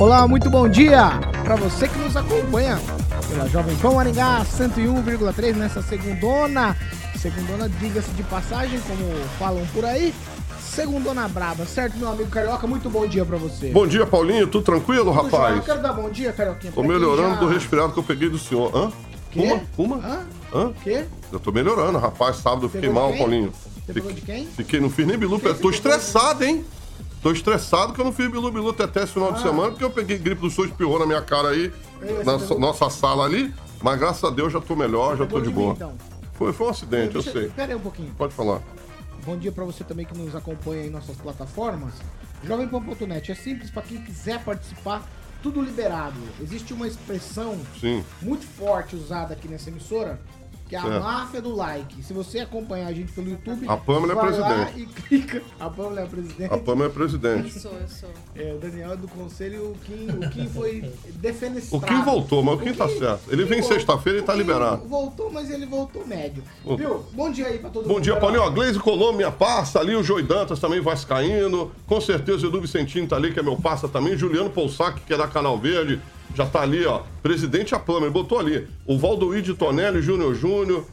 Olá, muito bom dia para você que nos acompanha pela Jovem Pan Maringá 101,3 nessa segundona. Segundona, diga-se de passagem, como falam por aí. Segundona braba, certo, meu amigo Carioca? Muito bom dia pra você. Bom dia, Paulinho. Tudo tranquilo, Tudo rapaz? Eu quero dar bom dia, Carioquinha. Tô melhorando já- do resfriado que eu peguei do senhor. Hã? Quê? Uma? Uma? Hã? Hã? Quê? Eu tô melhorando, rapaz. Sábado eu fiquei mal, quem? Paulinho. Você pegou de quem? Fiquei, não fiz nem bilu. Fez- Tô estressado, hein? Tô estressado que eu não fiz bilu bilu até esse final de semana, porque eu peguei gripe do sul espirrou na minha cara aí, Ei, na você so- nossa sala ali. Mas graças a Deus já tô melhor, já tô de mim, boa. então. Foi, foi um acidente, eu Deixa- sei. Pera aí um pouquinho. Pode falar. Bom dia pra você também que nos acompanha em nossas plataformas. Jovempan.net é simples pra quem quiser participar, tudo liberado. Existe uma expressão Sim. muito forte usada aqui nessa emissora, que é a Certo. máfia do like. Se você acompanhar a gente pelo YouTube, A Pâmela é presidente. e clica. A Pâmela é presidente. A Pâmela é presidente. Sou, eu sou. É, o Daniel é do conselho e o Kim, o Kim foi defenestrado. O Kim voltou, mas o Kim tá certo. Ele vem sexta-feira e tá O Kim liberado. Voltou, mas ele voltou médio. Voltou. Viu? Bom dia aí pra todo mundo. Bom dia. Paulinho. A Gleise Colombo, minha parça ali, o Joey Dantas também vascaíno. Com certeza o Edu Vicentino tá ali, que é meu parça também. Juliano Poussac, que é da Canal Verde, já tá ali, ó. Presidente Apama, ele botou ali. O Valdoide Tonelli, Júnior Júnior.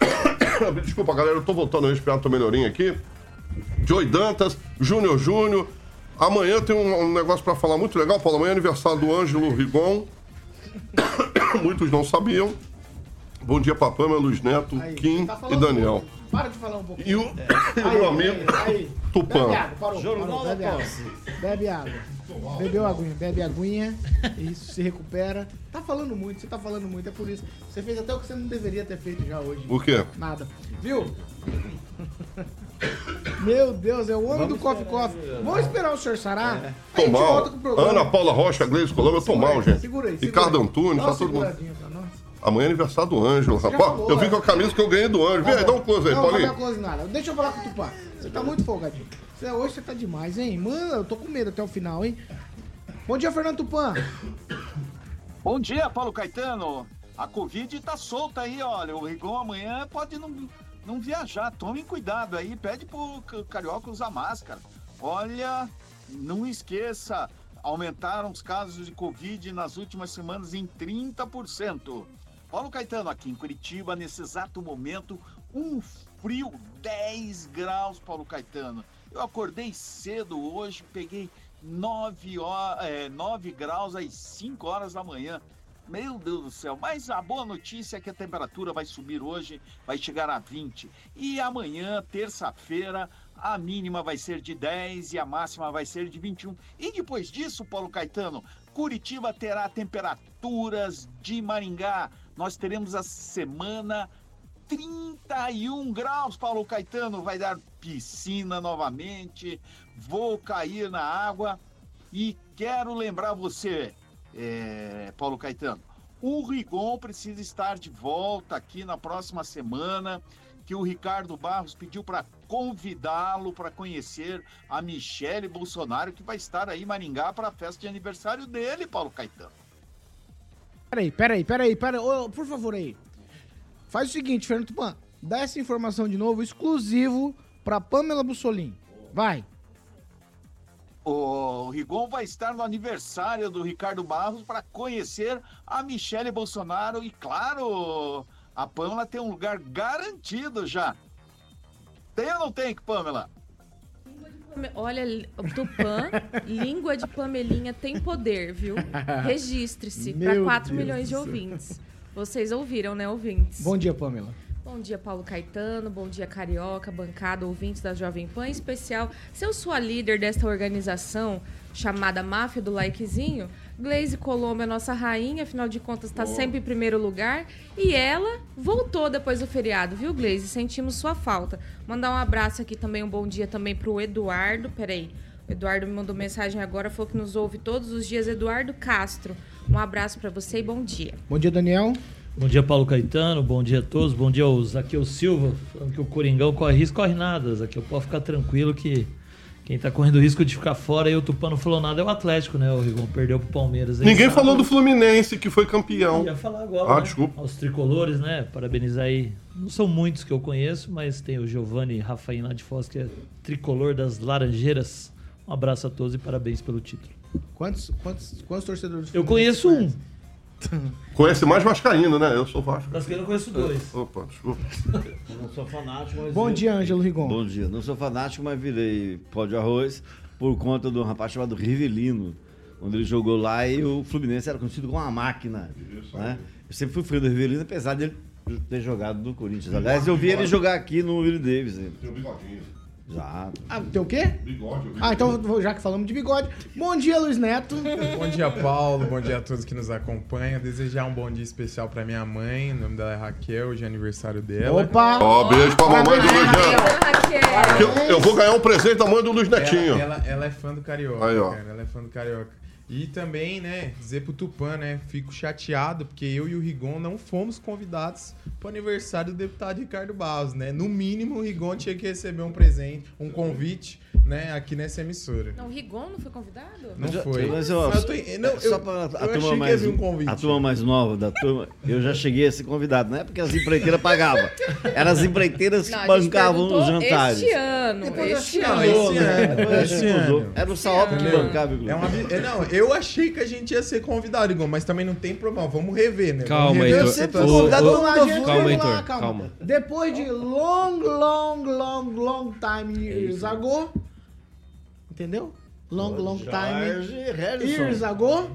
Desculpa, galera, eu tô voltando a respirar, tô melhorinho aqui. Joey Dantas, Júnior Júnior. Amanhã tem um, um negócio pra falar muito legal, Paulo. Amanhã é aniversário do Ângelo Rigon. Muitos não sabiam. Bom dia, Papama, Luiz Neto, Aí, Kim tá e Daniel. muito. Para de falar um pouquinho. E o, e o meu amigo Aí, aí. Tupã. Bebe água, parou, parou, bebe água. Bebe água. Bebeu aguinha, bebe aguinha. Isso, se recupera. Tá falando muito, você tá falando muito, é por isso. Você fez até o que você não deveria ter feito já hoje. O quê? Nada. Viu? Meu Deus, é o homem do Coffee Coffee. Vamos esperar o senhor sarar? A Tô mal. Ana Paula Rocha, Gleisi Colombo, eu tô mal, gente. Segura aí, segura Ricardo aí. Antunes, tá todo mundo. Amanhã é aniversário do Ângelo, rapaz. falou, Eu vim é. com a camisa que eu ganhei do Ângelo. Vem aí, dá um close aí, não, Não, Paulinho. não close nada. Deixa eu falar com o Tupã. Você tá muito folgadinho. Você, hoje você tá demais, hein? Mano, eu tô com medo até o final, hein? Bom dia, Fernando Tupã. Bom dia, Paulo Caetano. A Covid tá solta aí, olha. O Rigon amanhã pode não, não viajar. Tomem cuidado aí. Pede pro ca- Carioca usar máscara. Olha, não esqueça. Aumentaram os casos de Covid nas últimas semanas em 30%. Paulo Caetano, aqui em Curitiba, nesse exato momento, um frio 10 graus, Paulo Caetano. Eu acordei cedo hoje, peguei 9, horas, é, 9 graus às 5 horas da manhã. Meu Deus do céu, mas a boa notícia é que a temperatura vai subir hoje, vai chegar a 20. E amanhã, terça-feira, a mínima vai ser de 10 e a máxima vai ser de 21. E depois disso, Paulo Caetano, Curitiba terá temperaturas de Maringá. Nós teremos a semana 31 graus, Paulo Caetano. Vai dar piscina novamente. Vou cair na água. E quero lembrar você, é, Paulo Caetano, o Rigon precisa estar de volta aqui na próxima semana. Que o Ricardo Barros pediu para convidá-lo para conhecer a Michele Bolsonaro, que vai estar aí em Maringá para a festa de aniversário dele, Paulo Caetano. Peraí, peraí, peraí, peraí. Ô, por favor aí. Faz o seguinte, Fernando Tupã. Dá essa informação de novo, exclusivo pra Pamela Bussolini. Vai. O Rigon vai estar no aniversário do Ricardo Barros para conhecer a Michele Bolsonaro e, claro, a Pamela tem um lugar garantido já. Tem ou não tem, Pamela? Olha, Tupã, língua de Pamelinha tem poder, viu? Registre-se para Meu 4 Deus milhões de ouvintes. Vocês ouviram, né, ouvintes? Bom dia, Pamela. Bom dia, Paulo Caetano. Bom dia, Carioca, bancada, ouvintes da Jovem Pan. Em especial, se eu sou a líder desta organização, chamada Máfia do Likezinho, Glaze Colombo é nossa rainha, afinal de contas está sempre em primeiro lugar. E ela voltou depois do feriado, viu, Glaze? Sentimos sua falta. Mandar um abraço aqui também, um bom dia também pro Eduardo. Peraí. O Eduardo me mandou mensagem agora, falou que nos ouve todos os dias. Eduardo Castro. Um abraço para você e bom dia. Bom dia, Daniel. Bom dia, Paulo Caetano. Bom dia a todos. Bom dia ao Zaqueu Silva, falando que o Coringão corre risco, corre nada. Zaqueu pode ficar tranquilo que quem tá correndo risco de ficar fora e o Tupã não falou nada é o Atlético, né? O Rigon perdeu pro Palmeiras. aí Ninguém sábado. falou do Fluminense, que foi campeão. Eu ia falar agora. Ah, né? desculpa. Aos tricolores, né? Parabenizar aí. Não são muitos que eu conheço, mas tem o Giovanni Rafael lá de Foz, que é tricolor das Laranjeiras. Um abraço a todos e parabéns pelo título. Quantos, quantos, quantos torcedores do Eu Fluminense conheço um. Conhece? Mais Vascaíno, né? Eu sou Vasco. Que eu conheço dois. Opa, desculpa. Eu não sou fanático, mas. Bom dia, Ângelo Rigon. Bom dia. Não sou fanático, mas virei pó de arroz por conta de um rapaz chamado Rivelino, onde ele jogou lá e o Fluminense era conhecido como uma máquina. Né? Eu sempre fui fã do Rivelino, apesar de ele ter jogado no Corinthians. Aliás, eu vi ele jogar aqui no Willie Davis. Tem o bigodinho. Já. Ah, tem o quê? Bigode, Ah, então já que falamos de bigode. Bom dia, Luiz Neto. Bom dia, Paulo. Bom dia a todos que nos acompanham. Desejar um bom dia especial pra minha mãe. O nome dela é Raquel, hoje é aniversário dela. Opa! Ó, beijo pra mamãe do Luiz Neto. Eu, eu vou ganhar um presente da mãe do Luiz Netinho. Ela, ela, ela é fã do Carioca, Aí, ó. cara. Ela é fã do Carioca. E também, né, dizer pro Tupã, né, fico chateado porque eu e o Rigon não fomos convidados pro aniversário do deputado Ricardo Barros, né? No mínimo, o Rigon tinha que receber um presente, um convite, né, aqui nessa emissora. Não, o Rigon não foi convidado? Não Já- foi. Mas, ó, Mas eu tô- não, só eu- pra a eu turma mais, um convite. A turma mais nova da turma, eu já cheguei a ser convidado. Não é porque as empreiteiras pagavam. Eram as empreiteiras Não, que gente bancavam os jantares. Este ano, este Não, né? Depois mudou. ano. Era o Saop que bancava, inclusive. É uma, é, não, eu achei que a gente ia ser convidado, Igor, mas também não tem problema. Vamos rever, né? Calma, Vamos rever Heitor. a situação. convidado, Vamos lá, gente. calma, vamos Heitor, lá, calma. calma. Depois de long, long, long, long time years ago. Entendeu? Long, long time Jorge Harrison. years ago.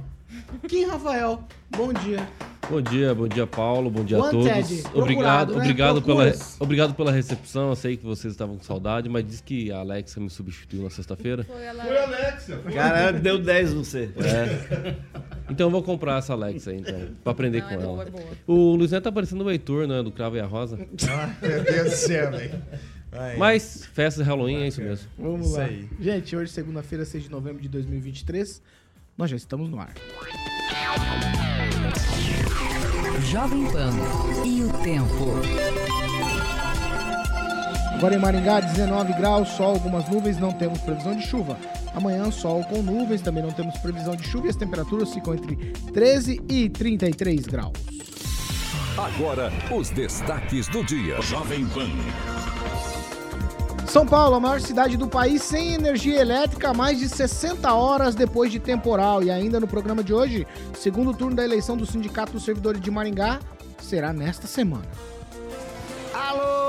Kim Rafael, bom dia. Bom dia, bom dia, Paulo. Bom dia a todos. Obrigado, né? obrigado, pela, obrigado pela recepção. Eu sei que vocês estavam com saudade, mas disse que a Alexa me substituiu na sexta-feira. Foi ela. Foi Alexia. Cara, deu 10 no C. É. Então eu vou comprar essa Alexa aí, então, pra aprender Não, com é boa, ela. é boa. O Luiz Neto tá parecendo o Heitor, né? Do Cravo e a Rosa. Ah, meu Deus do céu, velho. Mas festa de Halloween é isso mesmo. Vamos Isso lá. aí. Gente, hoje, segunda-feira, 6 de novembro de 2023, nós já estamos no ar. Jovem Pan e o tempo. Agora em Maringá, 19 graus, sol, algumas nuvens, não temos previsão de chuva. Amanhã, sol com nuvens, também não temos previsão de chuva e as temperaturas ficam entre 13 e 33 graus. Agora, os destaques do dia. Jovem Pan. São Paulo, a maior cidade do país sem energia elétrica mais de 60 horas depois de temporal. E ainda no programa de hoje, segundo turno da eleição do Sindicato dos Servidores de Maringá será nesta semana. Alô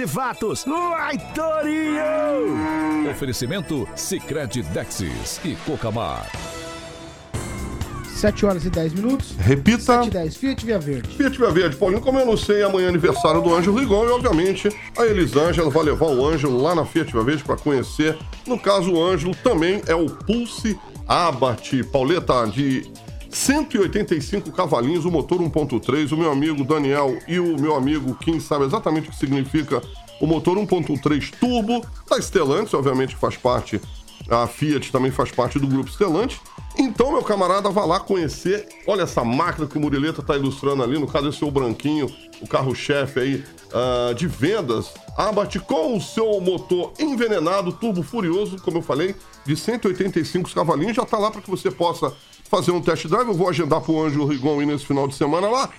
e Fatos. Vai, Torinho! Oferecimento Sicredi Dexis e Cocamar. 7 horas e 10 minutos. Repita. 7 e 10, Fiat Via Verde. Fiat Via Verde, Paulinho, como eu não sei, amanhã é aniversário do Ângelo Rigon e, obviamente, a Elisângela vai levar o Ângelo lá na Fiat Via Verde para conhecer. No caso, o Ângelo também é o Pulse Abarth, Pauleta, de 185 cavalinhos, o motor 1.3. O meu amigo Daniel e o meu amigo Kim sabem exatamente o que significa o motor 1.3 turbo da Stellantis, obviamente faz parte, a Fiat também faz parte do grupo Stellantis. Então, meu camarada, vá lá conhecer. Olha essa máquina que o Murileta tá ilustrando ali, no caso esse é o branquinho, o carro-chefe aí ah, de vendas. Abate com o seu motor envenenado, turbo furioso, como eu falei, de 185 cavalinhos. Já tá lá para que você possa fazer um test drive. Eu vou agendar pro Anjo Rigon ir nesse final de semana lá.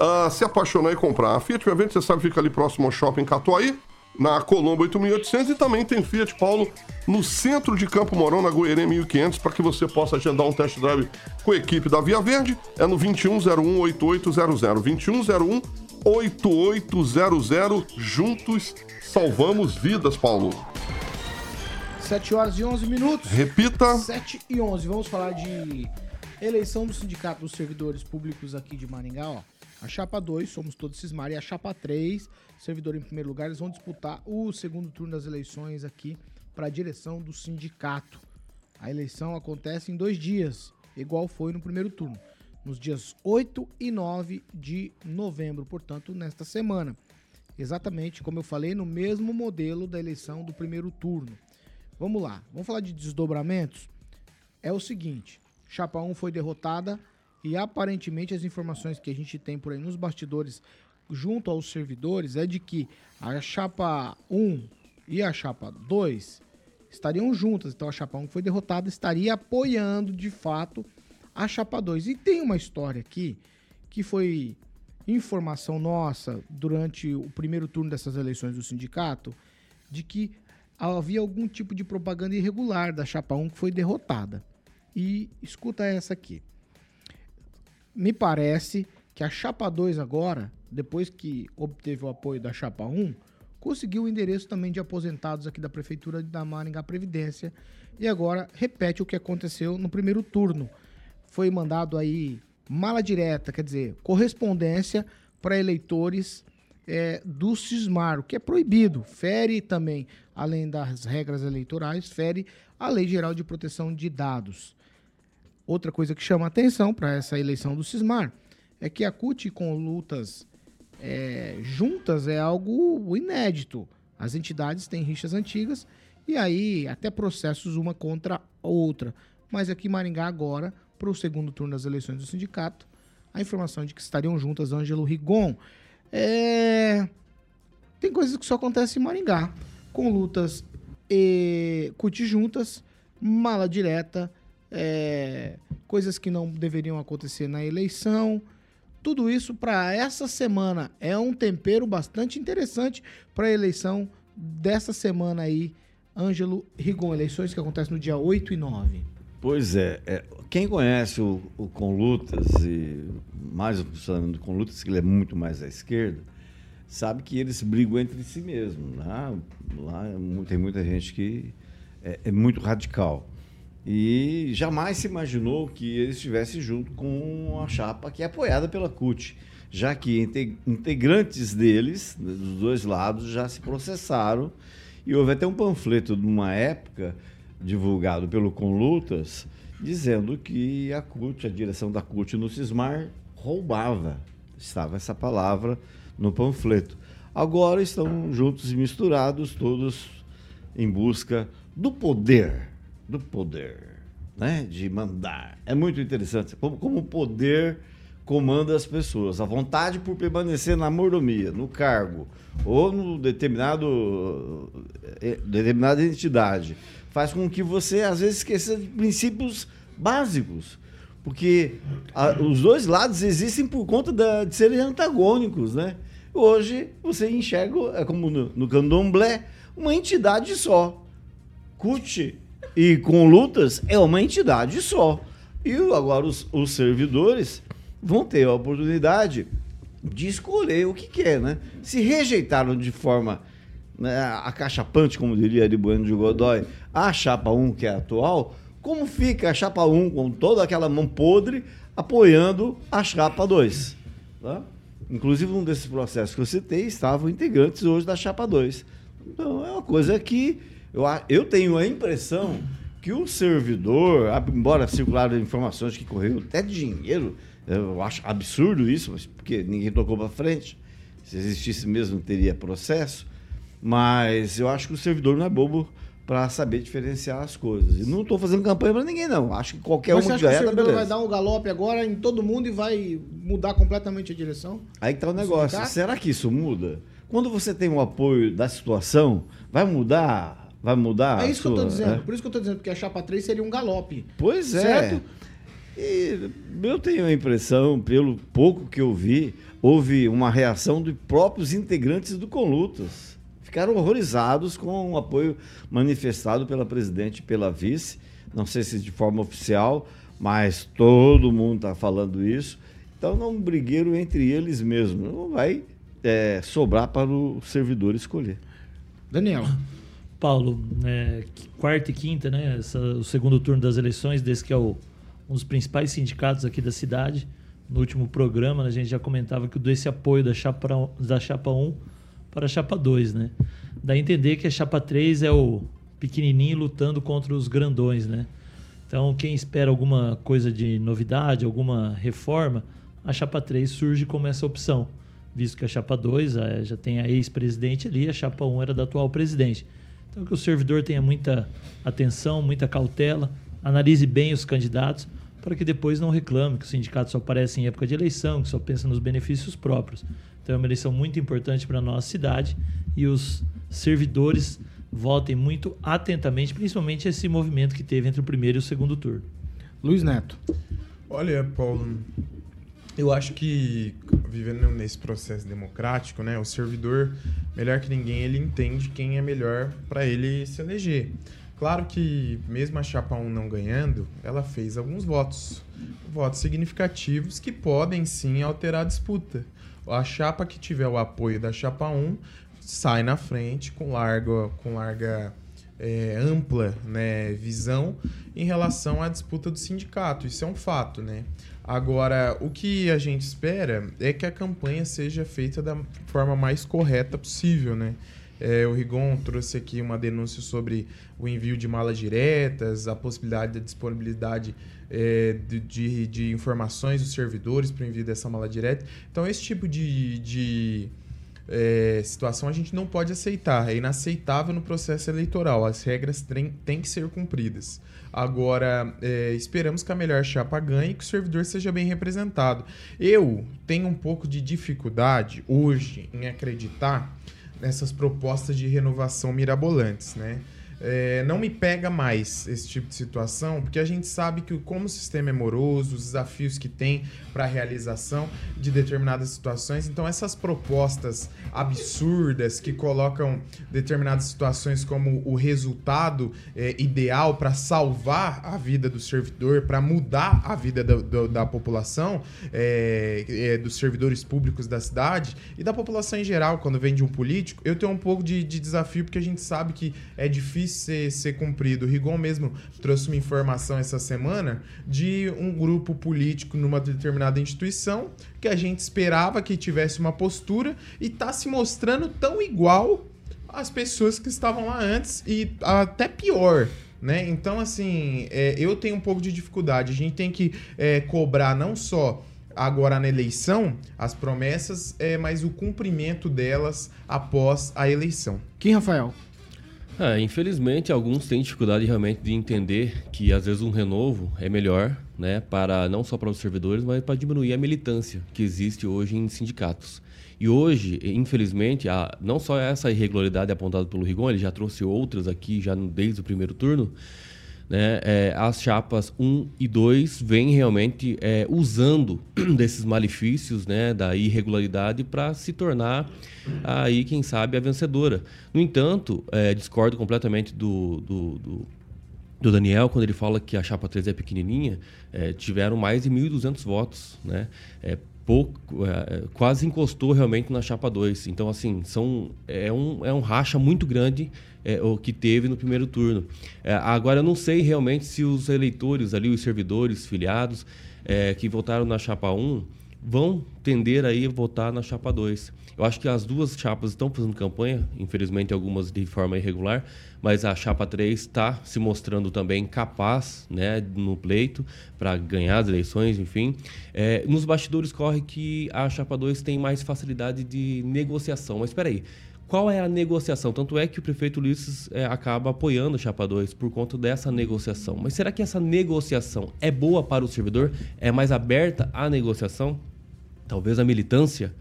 ah, se apaixonar e comprar. A Fiat Via Verde, você sabe, fica ali próximo ao shopping Catuaí. na Colombo 8800 e também tem Fiat Paulo no centro de Campo Mourão, na Goiânia 1500, para que você possa agendar um test drive com a equipe da Via Verde. É no 2101-8800. 2101-8800. Juntos salvamos vidas, Paulo. 7 horas e 11 minutos. Repita. 7 e 11. Vamos falar de eleição do Sindicato dos Servidores Públicos aqui de Maringá, ó. A chapa 2, somos todos Cismar, e a chapa 3, servidor em primeiro lugar, eles vão disputar o segundo turno das eleições aqui para a direção do sindicato. A eleição acontece em dois dias, igual foi no primeiro turno, nos dias 8 e 9 de novembro, portanto, nesta semana. Exatamente como eu falei, no mesmo modelo da eleição do primeiro turno. Vamos lá, vamos falar de desdobramentos? É o seguinte: Chapa 1 foi derrotada e aparentemente as informações que a gente tem por aí nos bastidores junto aos servidores é de que a chapa 1 e a chapa 2 estariam juntas. Então a chapa 1 que foi derrotada estaria apoiando de fato a chapa 2. E tem uma história aqui que foi informação nossa durante o primeiro turno dessas eleições do sindicato de que havia algum tipo de propaganda irregular da chapa 1 que foi derrotada. E escuta essa aqui. Me parece que a chapa 2 agora, depois que obteve o apoio da chapa 1, conseguiu o endereço também de aposentados aqui da prefeitura da Maringá Previdência e agora repete o que aconteceu no primeiro turno. Foi mandado aí mala direta, quer dizer, correspondência para eleitores é, do Cismar, o que é proibido. Fere também, além das regras eleitorais, fere a Lei Geral de Proteção de Dados. Outra coisa que chama atenção para essa eleição do Cismar é que a CUT com lutas é, juntas é algo inédito. As entidades têm rixas antigas e aí até processos uma contra a outra. Mas aqui em Maringá agora, para o segundo turno das eleições do sindicato, a informação de que estariam juntas Ângelo Rigon. É... Tem coisas que só acontecem em Maringá, com lutas e CUT juntas, mala direta, é, coisas que não deveriam acontecer na eleição. Tudo isso para essa semana é um tempero bastante interessante para a eleição dessa semana aí, Ângelo Rigon, eleições que acontecem no dia 8 e 9. Pois é, é quem conhece o, o Conlutas e mais o funcionamento do Conlutas, que ele é muito mais à esquerda, sabe que eles brigam entre si mesmos. Né? Lá tem muita gente que é, é muito radical. E jamais se imaginou que ele estivesse junto com a chapa que é apoiada pela CUT, já que integrantes deles, dos dois lados, já se processaram. E houve até um panfleto de uma época, divulgado pelo Conlutas, dizendo que a CUT, a direção da CUT no Cismar, roubava. Estava essa palavra no panfleto. Agora estão juntos e misturados, todos em busca do poder do poder, né? de mandar. É muito interessante como, como o poder comanda as pessoas. A vontade por permanecer na mordomia, no cargo ou no determinado eh, determinada entidade faz com que você às vezes esqueça de princípios básicos. Porque a, os dois lados existem por conta da, de serem antagônicos, né? Hoje você enxerga, é como no, no candomblé, uma entidade só. CUT e com lutas é uma entidade só. E agora os, os servidores vão ter a oportunidade de escolher o que quer, né? Se rejeitaram de forma né, acachapante, como diria de Bueno de Godoy, a chapa 1, que é atual, como fica a chapa 1 com toda aquela mão podre apoiando a chapa 2? Tá? Inclusive, um desses processos que eu citei estavam integrantes hoje da chapa 2. Então, é uma coisa que eu, eu tenho a impressão que o servidor, embora circularam informações que correram até dinheiro, eu acho absurdo isso, porque ninguém tocou para frente. Se existisse mesmo, teria processo. Mas eu acho que o servidor não é bobo para saber diferenciar as coisas. E não estou fazendo campanha para ninguém, não. Acho que qualquer Mas um você que acha que o ganhar, tá servidor vai dar um galope agora em todo mundo e vai mudar completamente a direção? Aí que tá o negócio. Será que isso muda? Quando você tem o apoio da situação, vai mudar? Vai mudar? é isso que eu sua- dizendo. é? Por isso que eu tô dizendo, porque a chapa 3 seria um galope. Pois é. Certo? E eu tenho a impressão, pelo pouco que eu vi, houve uma reação de próprios integrantes do Conlutas. ficaram horrorizados com o apoio manifestado pela presidente e pela vice. Não sei se de forma oficial, mas todo mundo está falando isso. Então não brigueiro entre eles mesmos. Não vai é, sobrar para o servidor escolher. Daniel. Paulo, é, quarta e quinta, né? essa- o segundo turno das eleições, desse que é o- um dos principais sindicatos aqui da cidade. No último programa, né, a gente já comentava que desse apoio da chapa, da chapa 1 para a chapa 2, né? Dá a entender que a chapa 3 é o pequenininho lutando contra os grandões, né? Então, quem espera alguma coisa de novidade, alguma reforma, a chapa 3 surge como essa opção, visto que a chapa 2 eh, já tem a ex-presidente ali, a chapa 1 era da atual presidente. Então, que o servidor tenha muita atenção, muita cautela, analise bem os candidatos, para que depois não reclame que o sindicato só aparece em época de eleição, que só pensa nos benefícios próprios. Então, é uma eleição muito importante para a nossa cidade e os servidores votem muito atentamente, principalmente esse movimento que teve entre o primeiro e o segundo turno. Luiz Neto. Olha, Paulo, eu acho que vivendo nesse processo democrático, né, o servidor, melhor que ninguém, ele entende quem é melhor para ele se eleger. Claro que mesmo a chapa 1 não ganhando, ela fez alguns votos, votos significativos que podem sim alterar a disputa. A chapa que tiver o apoio da chapa 1 sai na frente com larga, com larga é, ampla né, visão em relação à disputa do sindicato. Isso é um fato, né? Agora, o que a gente espera é que a campanha seja feita da forma mais correta possível, né? É, o Rigon trouxe aqui uma denúncia sobre o envio de malas diretas, a possibilidade da disponibilidade é, de, de, de informações dos servidores para o envio dessa mala direta. Então, esse tipo de, de é, situação a gente não pode aceitar. É inaceitável no processo eleitoral. As regras têm, que ser cumpridas. Agora, é, esperamos que a melhor chapa ganhe e que o servidor seja bem representado. Eu tenho um pouco de dificuldade hoje em acreditar nessas propostas de renovação mirabolantes, né? É, não me pega mais esse tipo de situação, porque a gente sabe que como o sistema é moroso, os desafios que tem para a realização de determinadas situações, então essas propostas absurdas que colocam determinadas situações como o resultado é, ideal para salvar a vida do servidor, para mudar a vida da, da, da população, é, é, dos servidores públicos da cidade e da população em geral, quando vem de um político, eu tenho um pouco de, de desafio, porque a gente sabe que é difícil ser, ser cumprido. O Rigon mesmo trouxe uma informação essa semana de um grupo político numa determinada instituição que a gente esperava que tivesse uma postura e está se mostrando tão igual às pessoas que estavam lá antes e até pior. Né? Então, assim, é, eu tenho um pouco de dificuldade. A gente tem que é, cobrar não só agora na eleição as promessas, é, mas o cumprimento delas após a eleição. Quem, Rafael? É, infelizmente, alguns têm dificuldade realmente de entender que às vezes um renovo é melhor, né, para não só para os servidores, mas para diminuir a militância que existe hoje em sindicatos. E hoje, infelizmente, a, não só essa irregularidade apontada pelo Rigon, ele já trouxe outras aqui já desde o primeiro turno, né, é, as chapas 1 e 2 vêm realmente é, usando desses malefícios né, da irregularidade para se tornar aí, quem sabe, a vencedora. No entanto, é, discordo completamente do, do, do, do Daniel quando ele fala que a chapa 3 é pequenininha, é, tiveram mais de 1.200 votos, né? É, pouco, é, quase encostou realmente na chapa 2. Então, assim, são, é, um, é um racha muito grande é, o que teve no primeiro turno. É, agora, eu não sei realmente se os eleitores ali, os servidores filiados é, que votaram na chapa 1 vão tender aí a votar na chapa 2. Eu acho que as duas chapas estão fazendo campanha, infelizmente algumas de forma irregular, mas a chapa 3 está se mostrando também capaz né, no pleito para ganhar as eleições, enfim. É, nos bastidores corre que a chapa 2 tem mais facilidade de negociação. Mas espera aí, qual é a negociação? Tanto é que o prefeito Ulisses é, acaba apoiando a Chapa 2 por conta dessa negociação. Mas será que essa negociação é boa para o servidor? É mais aberta à negociação? Talvez a militância,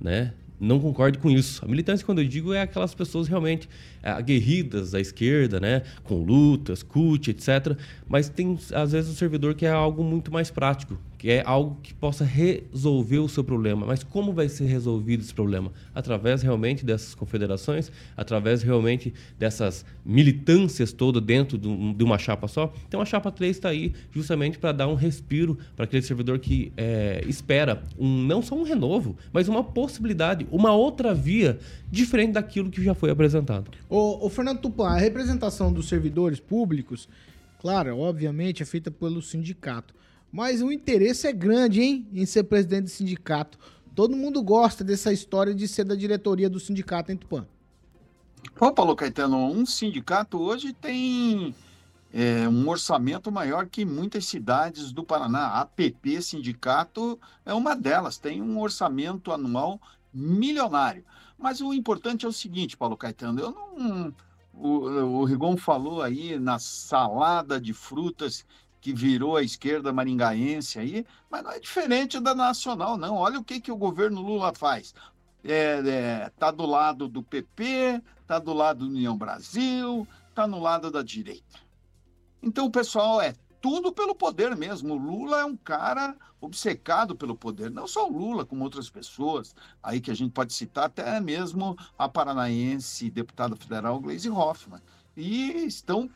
né? Não concorde com isso. A militância, quando eu digo, é aquelas pessoas realmente aguerridas à esquerda, né? Com lutas, CUT, etc. Mas tem, às vezes, o servidor que é algo muito mais prático, que é algo que possa resolver o seu problema. Mas como vai ser resolvido esse problema? Através realmente dessas confederações, através realmente dessas militâncias todas dentro de um- de uma chapa só. Então a chapa 3 está aí justamente para dar um respiro para aquele servidor que é, espera um, não só um renovo, mas uma possibilidade, uma outra via diferente daquilo que já foi apresentado. Ô, ô, Fernando Tupan, a representação dos servidores públicos, claro, obviamente é feita pelo sindicato. Mas o interesse é grande, hein, em ser presidente do sindicato. Todo mundo gosta dessa história de ser da diretoria do sindicato, hein, Tupan? Ô, Paulo Caetano, um sindicato hoje tem é, um orçamento maior que muitas cidades do Paraná. A APP Sindicato é uma delas, tem um orçamento anual milionário. Mas o importante é o seguinte, Paulo Caetano, eu não. O, o Rigon falou aí na salada de frutas que virou a esquerda maringaense aí, mas não é diferente da nacional, não. Olha o que, que o governo Lula faz. É, é, tá do lado do PP, tá do lado do União Brasil, tá no lado da direita. Então o pessoal é tudo pelo poder mesmo. O Lula é um cara obcecado pelo poder, não só o Lula, como outras pessoas, aí que a gente pode citar até mesmo a paranaense deputada federal Gleisi Hoffmann. E estão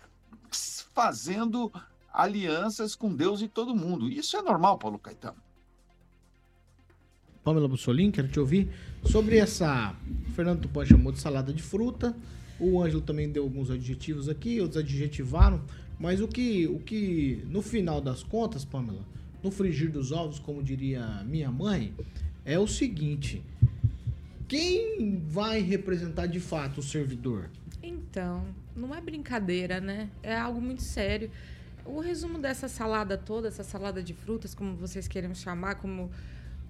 fazendo alianças com Deus e todo mundo. Isso é normal, Paulo Caetano. Pamela Bussolini, quero te ouvir sobre essa. O Fernando Tupan chamou de salada de fruta. O Ângelo também deu alguns adjetivos aqui, outros adjetivaram. Mas o que, o que, no final das contas, Pamela, no frigir dos ovos, como diria minha mãe, é o seguinte: quem vai representar de fato o servidor? Então, não é brincadeira, né? É algo muito sério. O resumo dessa salada toda, essa salada de frutas, como vocês querem chamar, como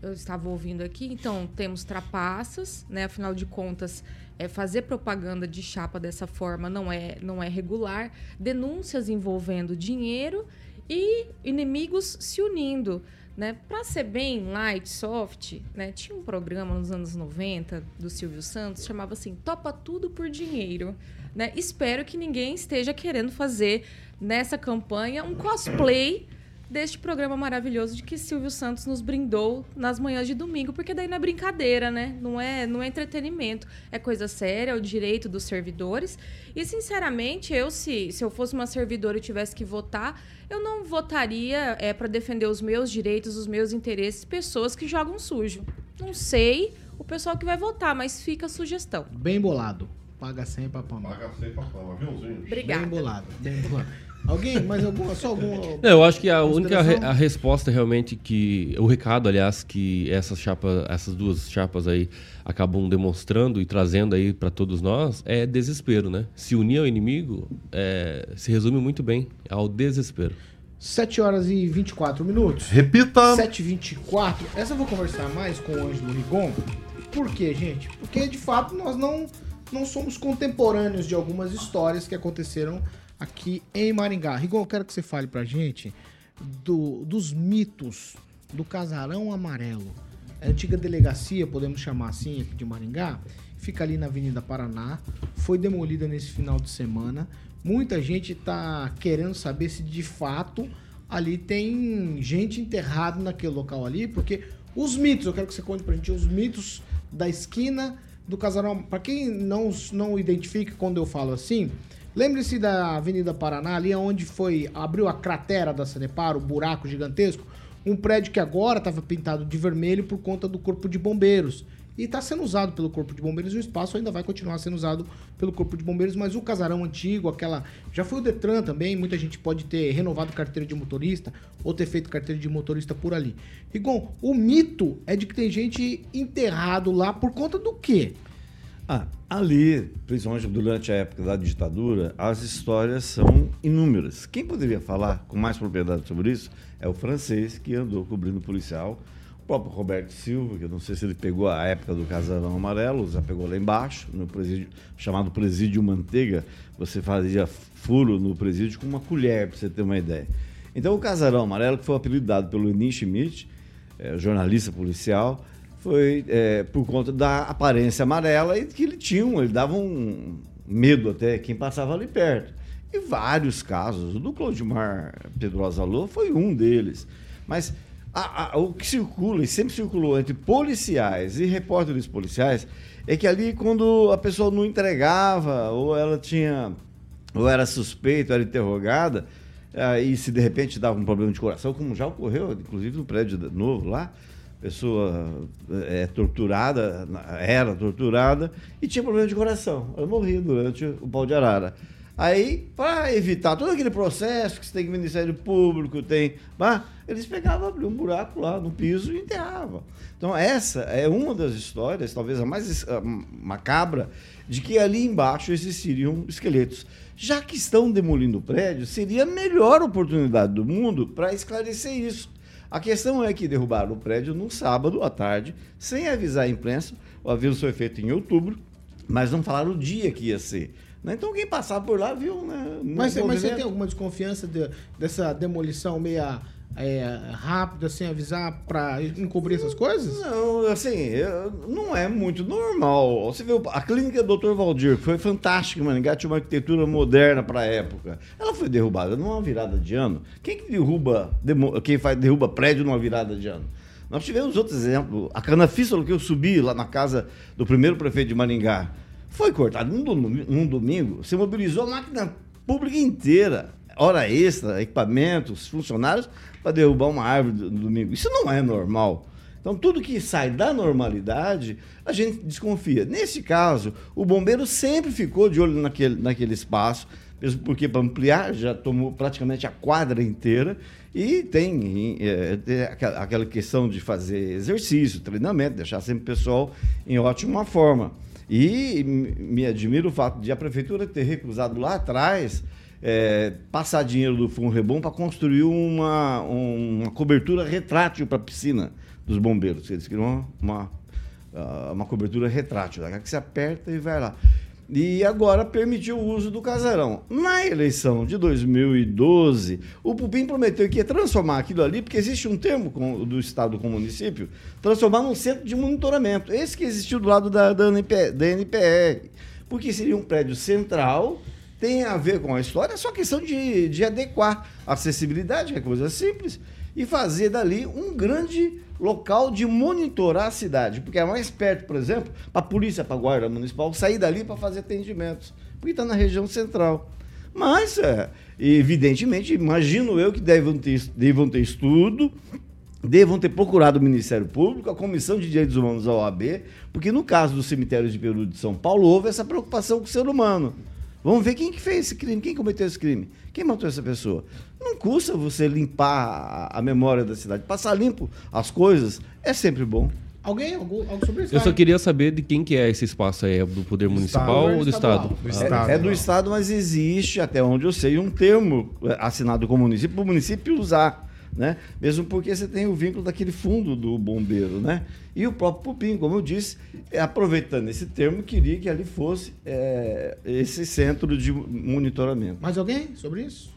eu estava ouvindo aqui, então temos trapaças, né? Afinal de contas, é, fazer propaganda de chapa dessa forma não é, não é regular. Denúncias envolvendo dinheiro e inimigos se unindo. Né? Para ser bem light, soft, né? tinha um programa nos anos 90 do Silvio Santos, chamava assim, topa tudo por dinheiro. Né? Espero que ninguém esteja querendo fazer nessa campanha um cosplay deste programa maravilhoso de que Silvio Santos nos brindou nas manhãs de domingo, porque daí não é brincadeira, né? Não é, não é entretenimento, é coisa séria, é o direito dos servidores. E sinceramente, eu se, se eu fosse uma servidora e tivesse que votar, eu não votaria é, para defender os meus direitos, os meus interesses, pessoas que jogam sujo. Não sei o pessoal que vai votar, mas fica a sugestão. Bem bolado. Paga 100 pra Pamela. Paga 100 pra Pamela, aviãozinho. Obrigada. Bem bolado, bem bolado. Alguém? Mais alguma? Só alguma? Não, eu acho que a única re- a resposta realmente que o recado, aliás, que essas chapas, essas duas chapas aí acabam demonstrando e trazendo aí para todos nós é desespero, né? Se unir ao inimigo é, se resume muito bem ao desespero. 7 horas e 24 minutos. Repita! 7 e 24 Essa eu vou conversar mais com o Ângelo Rigon. Por quê, gente? Porque de fato nós não, não somos contemporâneos de algumas histórias que aconteceram aqui em Maringá. Rigon, eu quero que você fale pra gente do- dos mitos do Casarão Amarelo. A antiga delegacia, podemos chamar assim, aqui de Maringá, fica ali na Avenida Paraná, foi demolida nesse final de semana. Muita gente tá querendo saber se de fato ali tem gente enterrada naquele local ali, porque os mitos, eu quero que você conte pra gente os mitos da esquina do Casarão. Pra quem não, não identifica quando eu falo assim, lembre-se da Avenida Paraná, ali onde foi abriu a cratera da Sanepar, o buraco gigantesco, um prédio que agora estava pintado de vermelho por conta do Corpo de Bombeiros. E está sendo usado pelo Corpo de Bombeiros o espaço ainda vai continuar sendo usado pelo Corpo de Bombeiros, mas o casarão antigo, aquela. Já foi o Detran também, muita gente pode ter renovado carteira de motorista ou ter feito carteira de motorista por ali. Rigon, o mito é de que tem gente enterrado lá por conta do quê? Ah, ali, principalmente durante a época da ditadura, as histórias são inúmeras. Quem poderia falar com mais propriedade sobre isso é o francês que andou cobrindo policial, o próprio Roberto Silva, que eu não sei se ele pegou a época do Casarão Amarelo, já pegou lá embaixo, no presídio, chamado Presídio Manteiga, você fazia furo no presídio com uma colher, para você ter uma ideia. Então, o Casarão Amarelo, que foi apelidado pelo Enin Schmidt, eh, jornalista policial, foi é, por conta da aparência amarela e que ele tinha, ele dava um medo até quem passava ali perto. E vários casos, o do Claudimar Pedrosa Lô foi um deles. Mas a- a- o que circula e sempre circulou entre policiais e repórteres policiais é que ali quando a pessoa não entregava ou ela tinha ou era suspeita, era interrogada, e se de repente dava um problema de coração, como já ocorreu, inclusive no prédio novo lá, pessoa é, torturada, era torturada e tinha problema de coração. Ela morria durante o pau de arara. Aí, para evitar todo aquele processo que você tem que Ministério Público, tem. pá, eles pegavam, abriam um buraco lá no piso e enterravam. Então, essa é uma das histórias, talvez a mais macabra, de que ali embaixo existiriam esqueletos. Já que estão demolindo o prédio, seria a melhor oportunidade do mundo para esclarecer isso. A questão é que derrubaram o prédio num sábado à tarde, sem avisar a imprensa. O aviso foi feito em outubro, mas não falaram o dia que ia ser. né? Então quem passava por lá viu, né? Mas, mas você tem alguma desconfiança de- dessa demolição meia é, rápida, sem avisar, pra encobrir essas coisas? Não, assim, não é muito normal. Você o- a clínica Dr. Valdir, foi fantástica Maringá, tinha uma arquitetura moderna para a época. Ela foi derrubada numa virada de ano. Quem que derruba, quem faz, derruba prédio numa virada de ano? Nós tivemos outros exemplos. A Canafístula que eu subi lá na casa do primeiro prefeito de Maringá foi cortada num, domi- num domingo. Você mobilizou a máquina pública inteira, hora extra, equipamentos, funcionários, para derrubar uma árvore no domingo. Isso não é normal. Então, tudo que sai da normalidade, a gente desconfia. Nesse caso, o bombeiro sempre ficou de olho naquele, naquele espaço, mesmo porque para ampliar já tomou praticamente a quadra inteira. E tem, tem aquela questão de fazer exercício, treinamento, deixar sempre o pessoal em ótima forma. E me admira o fato de a prefeitura ter recusado lá atrás é, passar dinheiro do Fundo Rebom para construir uma, uma cobertura retrátil para a piscina dos bombeiros. Eles queriam uma, uma, uma cobertura retrátil, né? que você aperta e vai lá. E agora permitiu o uso do casarão. Na eleição de 2012, o Pupim prometeu que ia transformar aquilo ali, porque existe um termo com- do Estado com o município, transformar num centro de monitoramento. Esse que existiu do lado da, da, da NPR. Porque seria um prédio central, tem a ver com a história, é só questão de, de adequar a acessibilidade, que é coisa simples, e fazer dali um grande local de monitorar a cidade. Porque é mais perto, por exemplo, para a polícia, para a guarda municipal, sair dali para fazer atendimentos. Porque está na região central. Mas, é, evidentemente, imagino eu que devam ter, devam ter estudo, devam ter procurado o Ministério Público, a Comissão de Direitos Humanos da OAB, porque no caso dos cemitérios de Peru de São Paulo, houve essa preocupação com o ser humano. Vamos ver quem que fez esse crime, quem cometeu esse crime, quem matou essa pessoa. Não custa você limpar a, a memória da cidade. Passar limpo as coisas é sempre bom. Alguém? Algo, algo sobre isso? Eu só queria saber de quem que é esse espaço aí, é do Poder Municipal ou do Estado? Do Estado. É, é do Estado, mas existe, até onde eu sei, um termo é, assinado com o município para o município usar. Né? Mesmo porque você tem o vínculo daquele fundo do bombeiro, né? E o próprio Pupim, como eu disse, é, aproveitando esse termo, queria que ali fosse é, esse centro de monitoramento. Mais alguém sobre isso?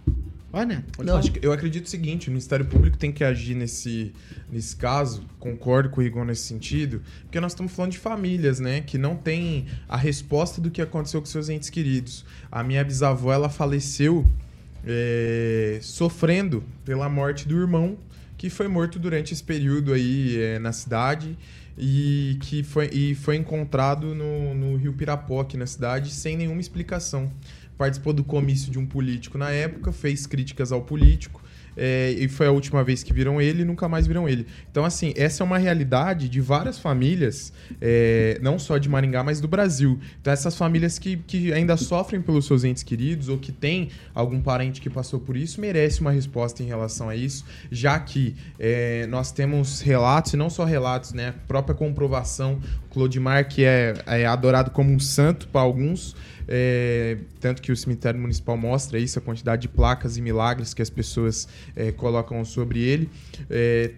Vai, né? Pode Não, falar. acho que- eu acredito o seguinte, o Ministério Público tem que agir nesse, nesse caso, concordo com o Rigon nesse sentido, porque nós estamos falando de famílias, né, que não têm a resposta do que aconteceu com seus entes queridos. A minha bisavó, ela faleceu é, sofrendo pela morte do irmão, que foi morto durante esse período aí é, na cidade e que foi, e foi encontrado no, no Rio Pirapó, aqui na cidade, sem nenhuma explicação participou do comício de um político na época, fez críticas ao político. É, e foi a última vez que viram ele e nunca mais viram ele. Então, assim, essa é uma realidade de várias famílias, é, não só de Maringá, mas do Brasil. Então, essas famílias que, que ainda sofrem pelos seus entes queridos ou que tem algum parente que passou por isso, merece uma resposta em relação a isso, já que é, nós temos relatos, e não só relatos, né? A própria comprovação, Clodimar, que é, é adorado como um santo para alguns, é, tanto que o cemitério municipal mostra isso, a quantidade de placas e milagres que as pessoas é, colocam sobre ele. É,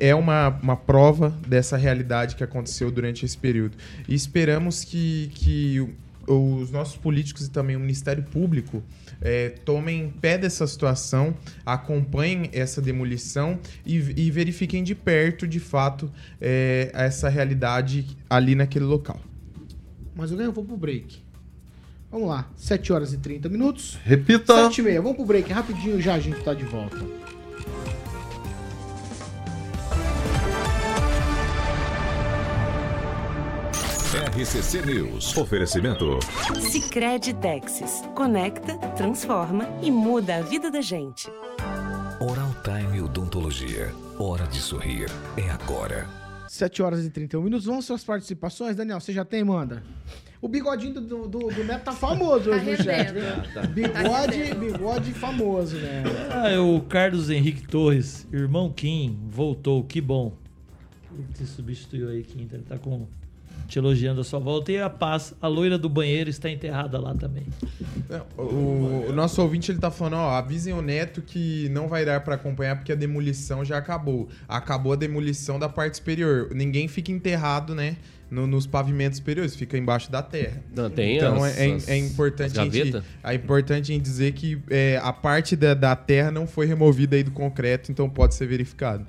é uma, uma prova dessa realidade que aconteceu durante esse período. E esperamos que, que os nossos políticos e também o Ministério Público é, tomem pé dessa situação, acompanhem essa demolição e, e verifiquem de perto, de fato, é, essa realidade ali naquele local. Mais alguém? Eu vou pro break. Vamos lá, 7 horas e 30 minutos. Repita. 7 e meia. Vamos pro break rapidinho já, a gente tá de volta. RCC News. Oferecimento. Sicredi Texas. Conecta, transforma e muda a vida da gente. Oral Time Odontologia. Hora de sorrir. É agora. 7 horas e 31 minutos. Vamos suas participações, Daniel. Você já tem, manda? O bigodinho do, do, do- Neto tá famoso Tá hoje no chat? Tá Bigode, bigode famoso, né? Ah, é o Carlos Henrique Torres, irmão Kim, voltou, que bom. Ele te substituiu aí, Kim, então ele tá com, te elogiando a sua volta. E a Paz, a loira do banheiro, está enterrada lá também. O, o nosso ouvinte ele tá falando, ó, avisem o Neto que não vai dar pra acompanhar porque a demolição já acabou. Acabou a demolição da parte superior. Ninguém fica enterrado, né, no- nos pavimentos superiores, fica embaixo da terra. Não, tem então as- é, é- as- é importante as a gente, é importante a gente dizer que é, a parte da, da terra não foi removida aí do concreto, então pode ser verificado.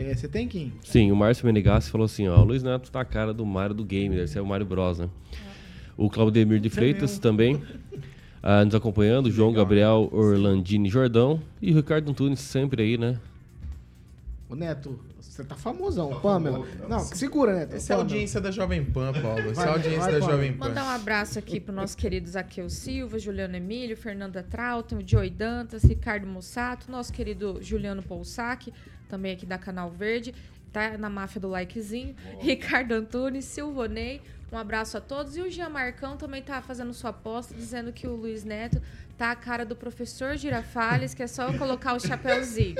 É, você tem, Kim? Sim, o Márcio Menegassi falou assim, ó, o Luiz Neto tá a cara do Mario do game, deve ser o Mario Bros, né? O Claudemir de Freitas também ah, nos acompanhando, o João Gabriel Orlandini Jordão e o Ricardo Antunes sempre aí, né? O Neto, você tá famosão. Pamela. Não, segura, Neto. Essa é a Pamela. audiência da Jovem Pan, Paulo. Essa é a audiência vai, da Paulo. Jovem Pan. Mandar um abraço aqui pro nosso querido Zaqueu Silva, Juliano Emílio, Fernanda Trautem, o Joey Dantas, Ricardo Mussato, nosso querido Juliano Poussac, também aqui da Canal Verde, tá na máfia do likezinho, Ricardo Antunes, Silvonei, um abraço a todos. E o Jean Marcão também tá fazendo sua aposta, dizendo que o Luiz Neto tá a cara do professor Girafales, que é só colocar o chapéuzinho.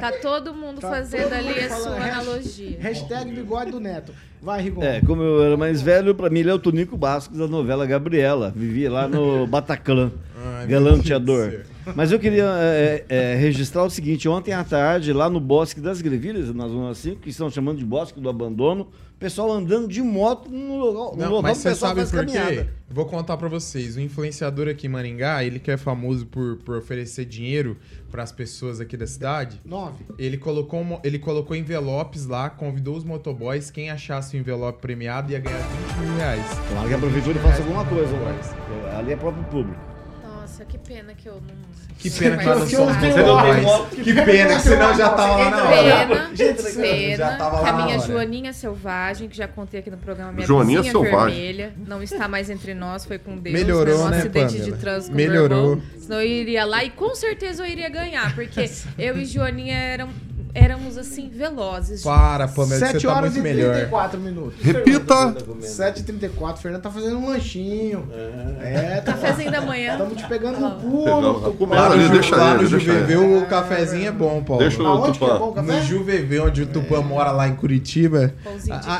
Tá todo mundo Tá fazendo todo ali mundo a falando sua hashtag- analogia. Hashtag bigode do Neto. Vai, Rigon. É, como eu era mais velho, pra mim ele é o Tonico Bascos da novela Gabriela. Vivia lá no Bataclan, Ai, galanteador. Mas eu queria é, é, registrar o seguinte: ontem à tarde, lá no Bosque das Grevilhas, na Zona 5, que estão chamando de Bosque do Abandono, o pessoal andando de moto no local, no Não, local mas você pessoal sabe faz por quê? Vou contar pra vocês. O influenciador aqui em Maringá, ele que é famoso por, por oferecer dinheiro pras pessoas aqui da cidade. Nove. Ele colocou, ele colocou envelopes lá, convidou os motoboys. Quem achasse o envelope premiado ia ganhar 20 mil reais. Tomara que a prefeitura faça alguma coisa, mas ali é próprio público. Nossa, que pena que eu não. Que pena que eu não um tenho motoboy. moto. Que pena que senão já tava lá na hora. Pena, pena Já tava que lá a minha. Joaninha Selvagem, que já contei aqui no programa, minha Joaninha Selvagem. vermelha, não está mais entre nós, foi com Deus, Melhorou, né, no né, acidente Pamela? de trânsito Melhorou. irmão. Senão eu iria lá e com certeza eu iria ganhar, porque eu e Joaninha eram, éramos assim, velozes. Para, Pamela, que 7 você tá horas muito e melhor. 34 minutos. Repita. 7h34. Fernando tá fazendo um lanchinho. É, tá Cafézinho da manhã. Estamos te pegando no Pegando, pulo. No, ali, Ju, deixa lá ele, no deixa Juvevê ele. o cafezinho é bom, Paulo. Deixa o Aonde que é Tupã. bom o café? No Juvevê, onde o Tupã mora lá em Curitiba.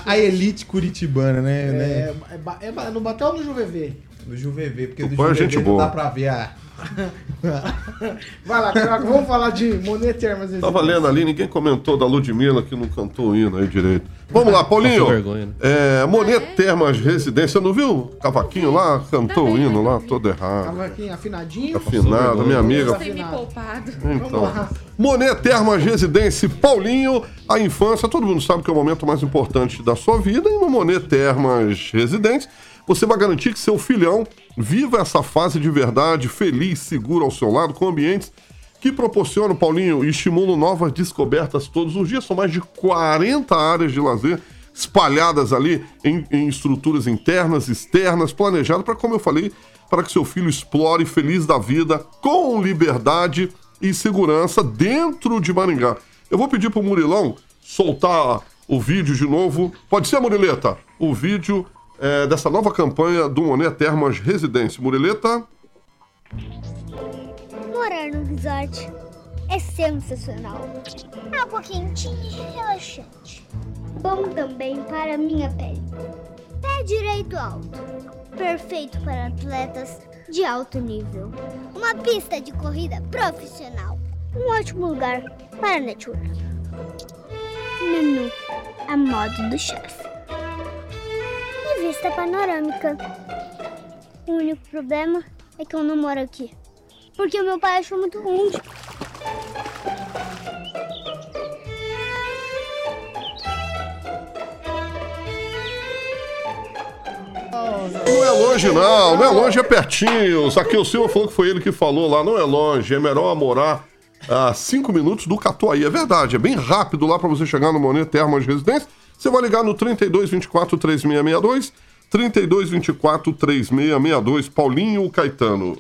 A, elite curitibana, né? né? É, é, é, no Batel ou no Juvevê? No Juvevê, porque do Tupã é Juvevê gente não boa. dá pra ver a... Vai lá, Carioca, vamos falar de Monet Termas. Tava lendo ali, ninguém comentou da Ludmilla que não cantou o hino aí direito. Vamos lá, Paulinho. Vergonha, né? É, Monet Termas Residência, não viu? o Cavaquinho lá, cantou o hino lá, todo errado. Tava aqui afinadinho. Afinado, minha amiga. Você me poupado. Então, Monet Termas Residência Paulinho, a infância, todo mundo sabe que é o momento mais importante da sua vida, e no Monet Termas Residência, você vai garantir que seu filhão viva essa fase de verdade, feliz, seguro ao seu lado, com ambientes que proporcionam, Paulinho, e estimulam novas descobertas todos os dias. São mais de 40 áreas de lazer espalhadas ali em, em estruturas internas, externas, planejadas para, como eu falei, para que seu filho explore feliz da vida, com liberdade e segurança dentro de Maringá. Eu vou pedir pro Murilão soltar o vídeo de novo. Pode ser, Murileta? O vídeo é, dessa nova campanha do Monet Termas Residência. Murileta? Morar no resort é sensacional. Água quentinha e relaxante. Bom também para minha pele. Pé direito alto. Perfeito para atletas de alto nível. Uma pista de corrida profissional. Um ótimo lugar para network. Menu a modo do chefe. Vista panorâmica. O único problema é que eu não moro aqui. Porque o meu pai achou muito ruim. Não é longe, não. Não é longe, é pertinho. Zaqueu Silva falou que foi ele que falou lá. Não é longe, é melhor morar a 5 minutos do Catuaí. É verdade, é bem rápido lá para você chegar no Monet Termas Residência. Você vai ligar no 32 24 3662, 3224-3662. Paulinho Caetano.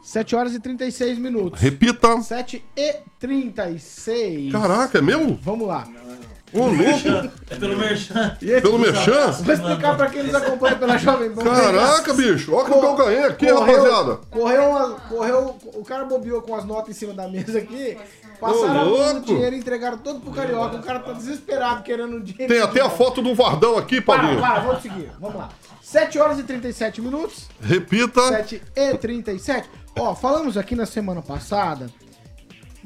7 horas e 36 minutos. Repita. 7 e 36. Caraca, é mesmo? Vamos lá. Ô, louco. É pelo Merchan. E esse- Pelo Merchan? Vou explicar pra quem nos acompanha pela Jovem Pan. Caraca, bicho. Olha o que eu ganhei aqui, rapaziada. Correu, uma, correu, o cara bobeou com as notas em cima da mesa aqui. Passaram Ô, louco. dinheiro e entregaram todo pro Carioca. O cara tá desesperado querendo o dinheiro. Tem até a foto do Vardão aqui, Para, Paulinho. para, vamos seguir. Vamos lá. 7 horas e 37 minutos. Repita. 7 e 37. Ó, falamos aqui na semana passada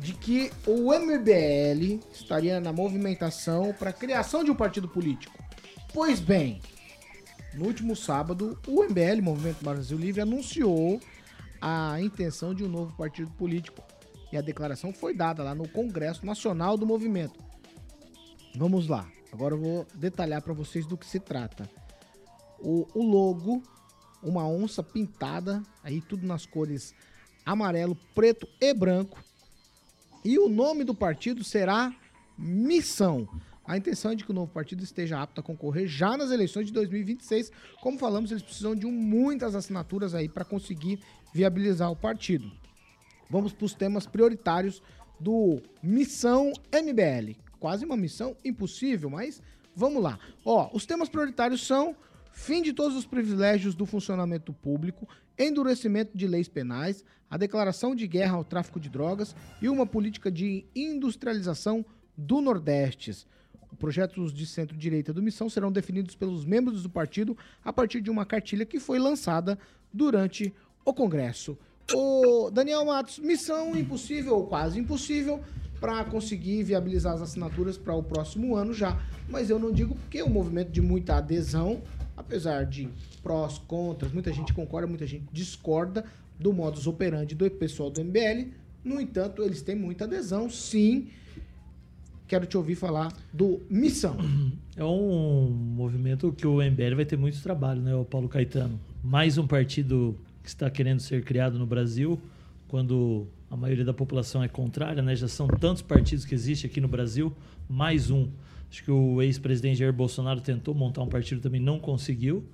de que o MBL estaria na movimentação para a criação de um partido político. Pois bem, no último sábado, o MBL, Movimento Brasil Livre, anunciou a intenção de um novo partido político. E a declaração foi dada lá no Congresso Nacional do Movimento. Vamos lá. Agora eu vou detalhar para vocês do que se trata. O, o logo, uma onça pintada, aí tudo nas cores amarelo, preto e branco. E o nome do partido será Missão. A intenção é de que o novo partido esteja apto a concorrer já nas eleições de 2026. Como falamos, eles precisam de muitas assinaturas aí para conseguir viabilizar o partido. Vamos para os temas prioritários do Missão MBL. Quase uma missão impossível, mas vamos lá. Ó, os temas prioritários são fim de todos os privilégios do funcionamento público, endurecimento de leis penais, a declaração de guerra ao tráfico de drogas e uma política de industrialização do Nordeste. Os projetos de centro-direita do Missão serão definidos pelos membros do partido a partir de uma cartilha que foi lançada durante o Congresso. O Daniel Matos, missão impossível ou quase impossível para conseguir viabilizar as assinaturas para o próximo ano já. Mas eu não digo porque é um movimento de muita adesão, apesar de prós, contras, muita gente concorda, muita gente discorda do modus operandi do pessoal do MBL. No entanto, eles têm muita adesão, sim. Quero te ouvir falar do Missão. É um movimento que o MBL vai ter muito trabalho, né, o Paulo Caetano? Mais um partido que está querendo ser criado no Brasil, quando a maioria da população é contrária, né? Já são tantos partidos que existem aqui no Brasil, mais um. Acho que o ex-presidente Jair Bolsonaro tentou montar um partido também não conseguiu.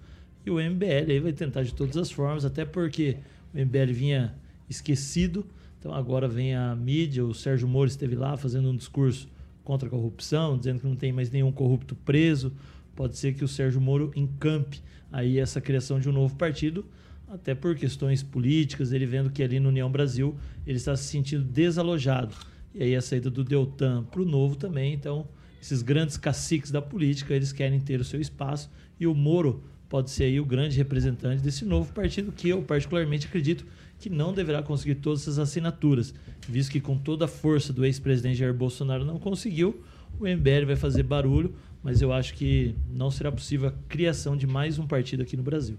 E o MBL aí vai tentar de todas as formas, até porque o MBL vinha esquecido. Então agora vem a mídia, o Sérgio Moro esteve lá fazendo um discurso contra a corrupção, dizendo que não tem mais nenhum corrupto preso. Pode ser que o Sérgio Moro encampe aí essa criação de um novo partido, até por questões políticas, ele vendo que ali no União Brasil ele está se sentindo desalojado. E aí a saída do Deltan para o novo também, então esses grandes caciques da política, eles querem ter o seu espaço e o Moro pode ser aí o grande representante desse novo partido que eu particularmente acredito que não deverá conseguir todas essas assinaturas, visto que com toda a força do ex-presidente Jair Bolsonaro não conseguiu, o MBL vai fazer barulho, mas eu acho que não será possível a criação de mais um partido aqui no Brasil.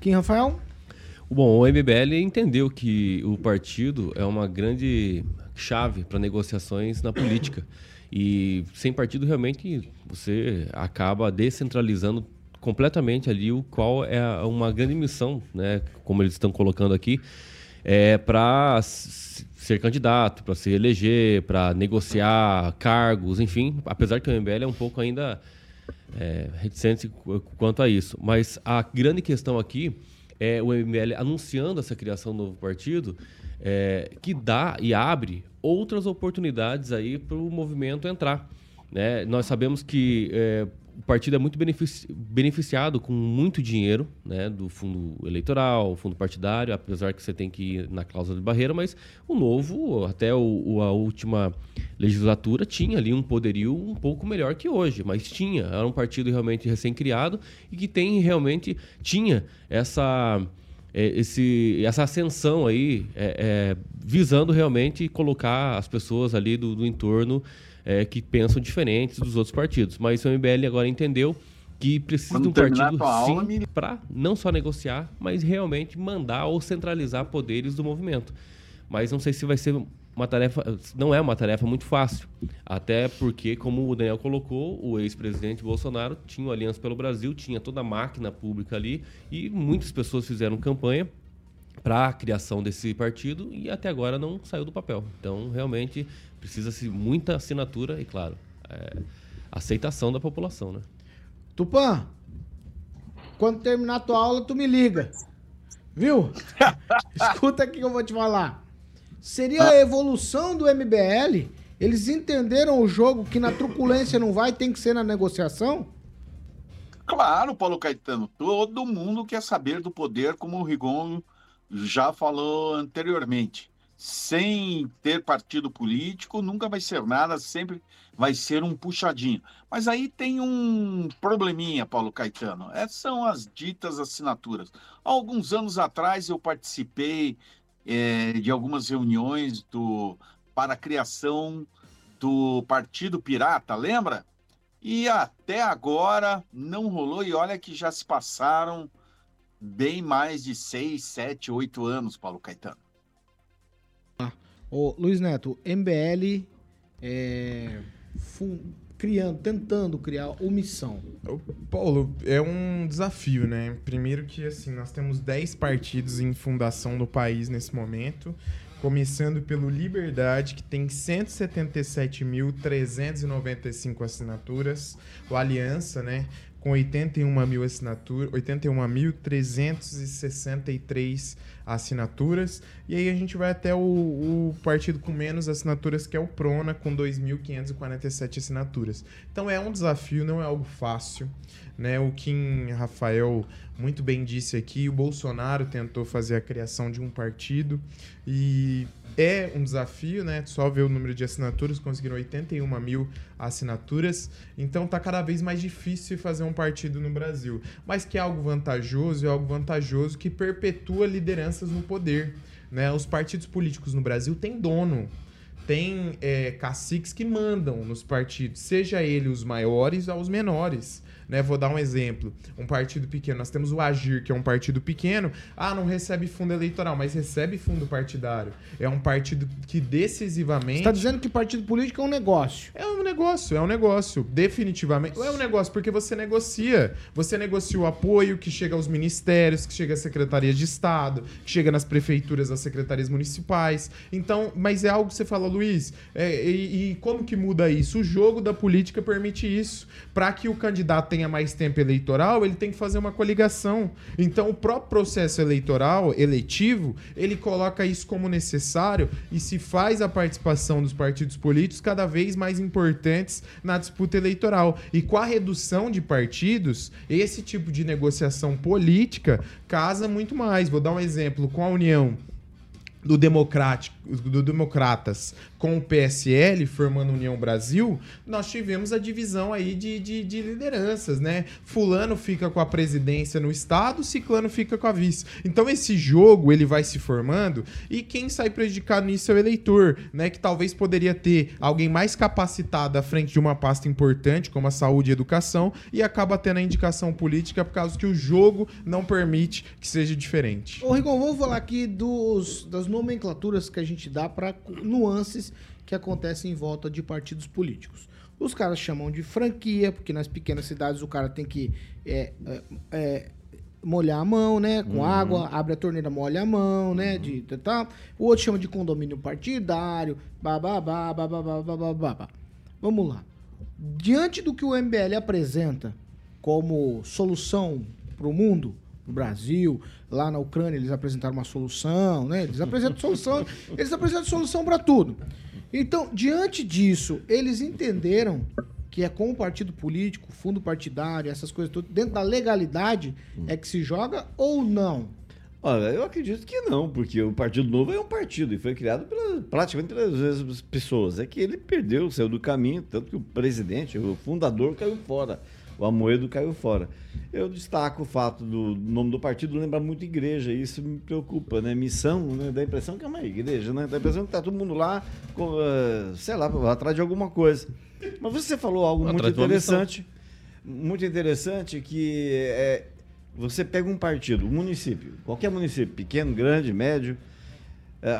Kim Rafael? Bom, o MBL entendeu que o partido é uma grande chave para negociações na política. E sem partido, realmente, você acaba descentralizando completamente ali o qual é uma grande missão, né, como eles estão colocando aqui, é para ser candidato, para se eleger, para negociar cargos, enfim, apesar que o MBL é um pouco ainda é, reticente qu- quanto a isso. Mas a grande questão aqui é o MBL anunciando essa criação do novo partido, é, que dá e abre outras oportunidades aí para o movimento entrar. né? Nós sabemos que é, o partido é muito benefici- beneficiado com muito dinheiro né, do fundo eleitoral, fundo partidário, apesar que você tem que ir na cláusula de barreira, mas o novo, até o- o- a última legislatura, tinha ali um poderio um pouco melhor que hoje, mas tinha. Era um partido realmente recém-criado e que tem realmente, tinha essa é, esse, essa ascensão aí, é, é, visando realmente colocar as pessoas ali do, do entorno é, que pensam diferentes dos outros partidos. Mas o MBL agora entendeu que precisa Quando de um partido sim para não só negociar, mas realmente mandar ou centralizar poderes do movimento. Mas não sei se vai ser uma tarefa, não é uma tarefa muito fácil. Até porque, como o Daniel colocou, o ex-presidente Bolsonaro tinha o Aliança pelo Brasil, tinha toda a máquina pública ali e muitas pessoas fizeram campanha para a criação desse partido e até agora não saiu do papel. Então, realmente, precisa-se muita assinatura e, claro, é, aceitação da população, né? Tupã, quando terminar a tua aula, tu me liga. Viu? Escuta aqui que eu vou te falar. Seria a evolução do MBL? Eles entenderam o jogo que na truculência não vai, tem que ser na negociação? Claro, Paulo Caetano, todo mundo quer saber do poder, como o Rigon já falou anteriormente. Sem ter partido político, nunca vai ser nada, sempre vai ser um puxadinho. Mas aí tem um probleminha, Paulo Caetano. Essas são as ditas assinaturas. Há alguns anos atrás eu participei eh, de algumas reuniões do, para a criação do Partido Pirata, lembra? E até agora não rolou, e olha que já se passaram bem mais de seis, sete, oito anos, Paulo Caetano. Ô, Luiz Neto, MBL é, criando, tentando criar omissão. Paulo, é um desafio, né? Primeiro que, assim, nós temos 10 partidos em fundação no país nesse momento, começando pelo Liberdade, que tem 177.395 assinaturas, o Aliança, né? Com 81 mil assinaturas, 81.363 assinaturas. E aí a gente vai até o, o partido com menos assinaturas, que é o Prona, com 2.547 assinaturas. Então é um desafio, não é algo fácil. Né? O Kim Rafael muito bem disse aqui, o Bolsonaro tentou fazer a criação de um partido e é um desafio, né? Só ver o número de assinaturas, conseguiram 81 mil assinaturas, então tá cada vez mais difícil fazer um partido no Brasil. Mas que é algo vantajoso, é algo vantajoso que perpetua lideranças no poder. Né? Os partidos políticos no Brasil têm dono tem é, caciques que mandam nos partidos, seja ele os maiores ou os menores. Né? Vou dar um exemplo. Um partido pequeno, nós temos o Agir, que é um partido pequeno. Ah, não recebe fundo eleitoral, mas recebe fundo partidário. É um partido que decisivamente. Você tá dizendo que partido político é um negócio. É um negócio, é um negócio. Definitivamente. É um negócio, porque você negocia. Você negocia o apoio que chega aos ministérios, que chega às secretarias de Estado, que chega nas prefeituras, às secretarias municipais. Então, mas é algo que você fala, Luiz, é, e, e como que muda isso? O jogo da política permite isso. Para que o candidato tenha mais tempo eleitoral, ele tem que fazer uma coligação. Então, o próprio processo eleitoral, eletivo, ele coloca isso como necessário e se faz a participação dos partidos políticos cada vez mais importantes na disputa eleitoral. E com a redução de partidos, esse tipo de negociação política casa muito mais. Vou dar um exemplo com a União do Democrático, do Democratas com o PSL formando União Brasil, nós tivemos a divisão aí de, de, de, lideranças, né? Fulano fica com a presidência no estado, Ciclano fica com a vice. Então esse jogo ele vai se formando e quem sai prejudicado nisso é o eleitor, né? Que talvez poderia ter alguém mais capacitado à frente de uma pasta importante como a saúde e educação e acaba tendo a indicação política por causa que o jogo não permite que seja diferente. Ô Rigon, vamos falar aqui dos, das nomenclaturas que a gente dá para nuances que acontecem em volta de partidos políticos. Os caras chamam de franquia, porque nas pequenas cidades o cara tem que é, é, é, molhar a mão, né? Com Uhum. água, abre a torneira, molha a mão, né? De, de, tal. O outro chama de condomínio partidário, bababá, bababá, bababá. Vamos lá. Diante do que o MBL apresenta como solução para o mundo, no Brasil, lá na Ucrânia eles apresentaram uma solução, né? Eles apresentam solução, eles apresentam solução para tudo. Então, diante disso, eles entenderam que é com o partido político, fundo partidário, essas coisas dentro da legalidade, é que se joga ou não? Olha, eu acredito que não, porque o Partido Novo é um partido e foi criado pela, praticamente pelas mesmas pessoas. É que ele perdeu, saiu do caminho, tanto que o presidente, o fundador, caiu fora. O Amoedo caiu fora. Eu destaco o fato do nome do partido lembrar muito igreja, e isso me preocupa, né? Missão, né? dá a impressão que é uma igreja, né? Dá a impressão que tá todo mundo lá, com, eh, sei lá, atrás de alguma coisa. Mas você falou algo muito Atrás missão. interessante, muito interessante, que é, você pega um partido, um município, qualquer município, pequeno, grande, médio,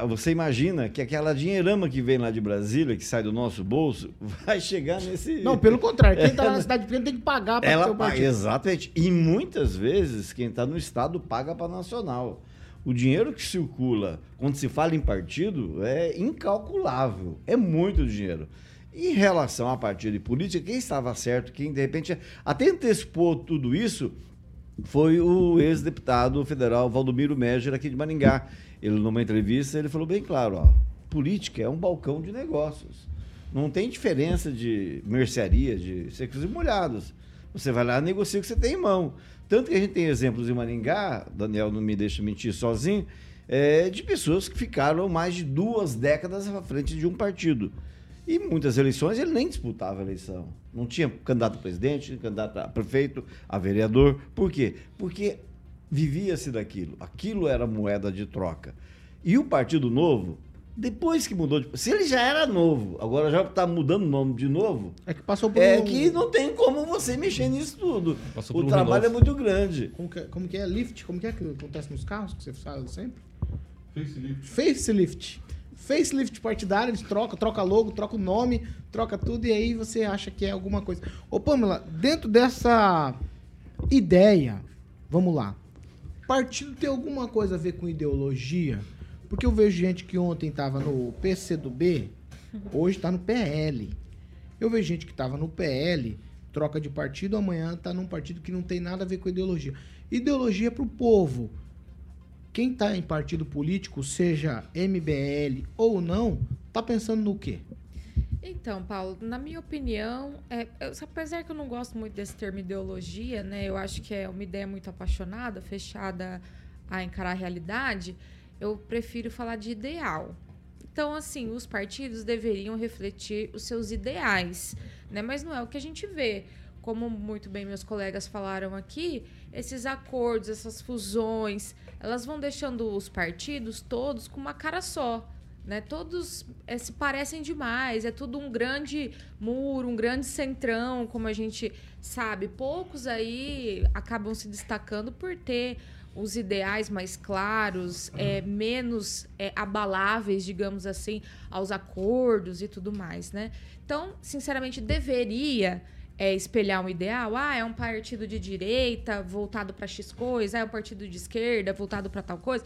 você imagina que aquela dinheirama que vem lá de Brasília, que sai do nosso bolso, vai chegar nesse. Não, pelo contrário, quem tá É, na cidade pequena tem que pagar para ela o partido. exatamente. E muitas vezes quem está no Estado paga para nacional. O dinheiro que circula quando se fala em partido é incalculável. É muito dinheiro. Em relação a partido e política, quem estava certo, quem de repente até antecipou tudo isso, foi o ex-deputado federal Valdomiro Meger aqui de Maringá. Ele, numa entrevista, ele falou bem claro, ó, política é um balcão de negócios. Não tem diferença de mercearia, de secos e molhados. Você vai lá negocia o que você tem em mão. Tanto que a gente tem exemplos em Maringá, Daniel não me deixa mentir sozinho, é, de pessoas que ficaram mais de duas décadas à frente de um partido. E muitas eleições ele nem disputava a eleição. Não tinha candidato a presidente, candidato a prefeito, a vereador. Por quê? Porque vivia-se daquilo. Aquilo era moeda de troca. E o Partido Novo, depois que mudou de. Se ele já era novo, agora já está mudando o nome de novo. É que passou por É um- que não tem como você mexer nisso tudo. Passou O por um trabalho é muito grande. Como que, é- como que é? Lift? Como que é que acontece nos carros que você fala sempre? Facelift. Facelift. Facelift partidário, eles trocam, troca logo, troca o nome, troca tudo e aí você acha que é alguma coisa. Ô Pamela, dentro dessa ideia, vamos lá. Partido tem alguma coisa a ver com ideologia? Porque eu vejo gente que ontem tava no PCdoB, hoje tá no PL. Eu vejo gente que tava no PL, troca de partido, amanhã tá num partido que não tem nada a ver com ideologia. Ideologia é pro povo. Quem tá em partido político, seja MBL ou não, tá pensando no quê? Então, Paulo, na minha opinião, é, eu- apesar que eu não gosto muito desse termo ideologia, né? Eu acho que é uma ideia muito apaixonada, fechada a encarar a realidade. Eu prefiro falar de ideal. Então, assim, os partidos deveriam refletir os seus ideais, né? Mas não é o que a gente vê. Como muito bem meus colegas falaram aqui, esses acordos, essas fusões, elas vão deixando os partidos todos com uma cara só né? Todos eh, se parecem demais, é tudo um grande muro, um grande centrão, como a gente sabe. Poucos aí acabam se destacando por ter os ideais mais claros, é, menos é, abaláveis, digamos assim, aos acordos e tudo mais, né? Então, sinceramente, deveria é, espelhar um ideal. Ah, é um partido de direita voltado para X coisa, é um partido de esquerda voltado para tal coisa.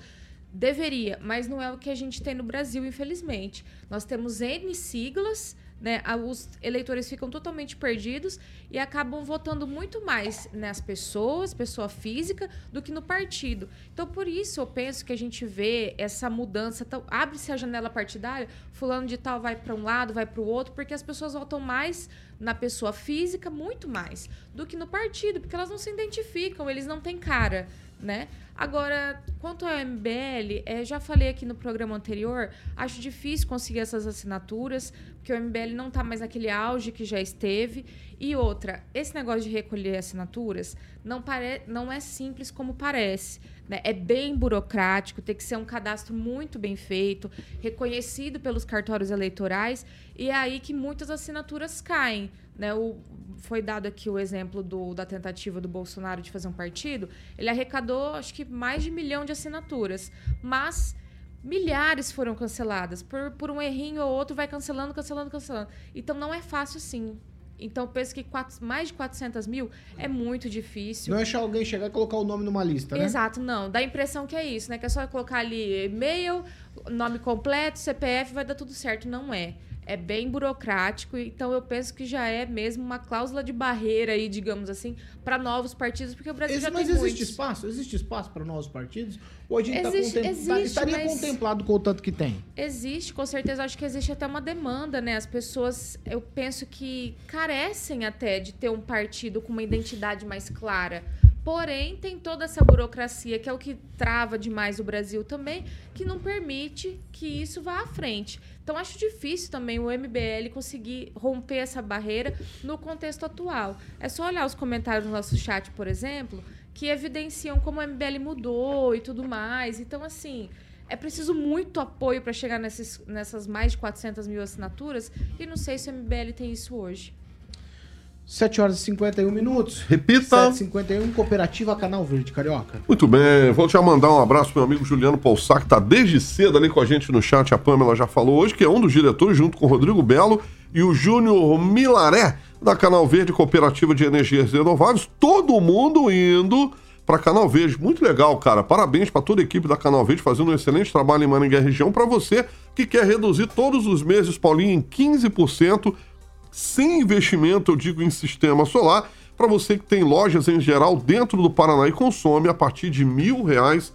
Deveria, mas não é o que a gente tem no Brasil, infelizmente. Nós temos N siglas, né? Os eleitores ficam totalmente perdidos e acabam votando muito mais nas pessoas, pessoa física, do que no partido. Então, por isso, eu penso que a gente vê essa mudança. Então, Abre-se a janela partidária, fulano de tal vai para um lado, vai para o outro, porque as pessoas votam mais na pessoa física, muito mais, do que no partido, porque elas não se identificam, eles não têm cara né? Agora, quanto ao MBL, eh, já falei aqui no programa anterior, acho difícil conseguir essas assinaturas, porque o MBL não está mais naquele auge que já esteve. E outra, esse negócio de recolher assinaturas não, pare... não é simples como parece. Né? É bem burocrático, tem que ser um cadastro muito bem feito, reconhecido pelos cartórios eleitorais, e é aí que muitas assinaturas caem. Né? O, foi dado aqui o exemplo do, da tentativa do Bolsonaro de fazer um partido. Ele arrecadou, acho que, mais de um milhão de assinaturas. Mas milhares foram canceladas. Por, por um errinho ou outro, vai cancelando, cancelando, cancelando. Então, não é fácil assim. Então, penso que quatro- mais de 400 mil é muito difícil. Não é achar alguém chegar e colocar o nome numa lista, né? Exato, não. Dá a impressão que é isso, né? Que é só colocar ali e-mail, nome completo, CPF, vai dar tudo certo. Não é. É bem burocrático, então eu penso que já é mesmo uma cláusula de barreira aí, digamos assim, para novos partidos, porque o Brasil Esse- já mas tem existe muitos. espaço? Existe espaço para novos partidos? Ou a gente tá Existe- contem- tá- existe, estaria mas- contemplado com o tanto que tem? Existe, com certeza. Acho que existe até uma demanda, né? As pessoas, eu penso que carecem até de ter um partido com uma identidade mais clara. Porém, tem toda essa burocracia, que é o que trava demais o Brasil também, que não permite que isso vá à frente. Então, acho difícil também o MBL conseguir romper essa barreira no contexto atual. É só olhar os comentários no nosso chat, por exemplo, que evidenciam como o MBL mudou e tudo mais. Então, assim, é preciso muito apoio para chegar nessas mais de 400 mil assinaturas e não sei se o MBL tem isso hoje. 7 horas e 51 minutos. Repita. 7h51, Cooperativa Canal Verde, Carioca. Muito bem, vou já mandar um abraço pro meu amigo Juliano Poussac, que tá desde cedo ali com a gente no chat, a Pamela já falou hoje, que é um dos diretores, junto com o Rodrigo Belo e o Júnior Milaré, da Canal Verde Cooperativa de Energias Renováveis, todo mundo indo para Canal Verde. Muito legal, cara. Parabéns para toda a equipe da Canal Verde fazendo um excelente trabalho em Maringá região. Para você que quer reduzir todos os meses, Paulinho, em 15%, sem investimento, eu digo em sistema solar, Para você que tem lojas em geral dentro do Paraná e consome a partir de mil reais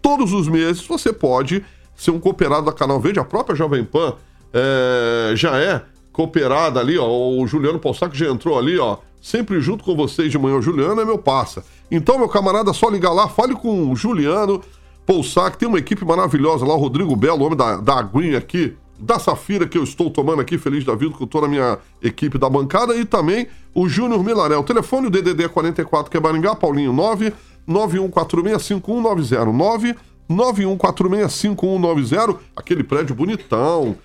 todos os meses, você pode ser um cooperado da Canal Verde. A própria Jovem Pan é, já é cooperada ali, ó. O Juliano Poussac já entrou ali, ó. Sempre junto com vocês de manhã. O Juliano é meu passa. Então, meu camarada, só ligar lá, fale com o Juliano Poussac. Tem uma equipe maravilhosa lá, o Rodrigo Belo, homem da, da aguinha aqui, da Safira que eu estou tomando aqui, feliz da vida, com toda a minha equipe da bancada. E também o Júnior Milaré. O telefone, o DDD 44, que é Maringá, Paulinho 9 91465190. 9 91465190, aquele prédio bonitão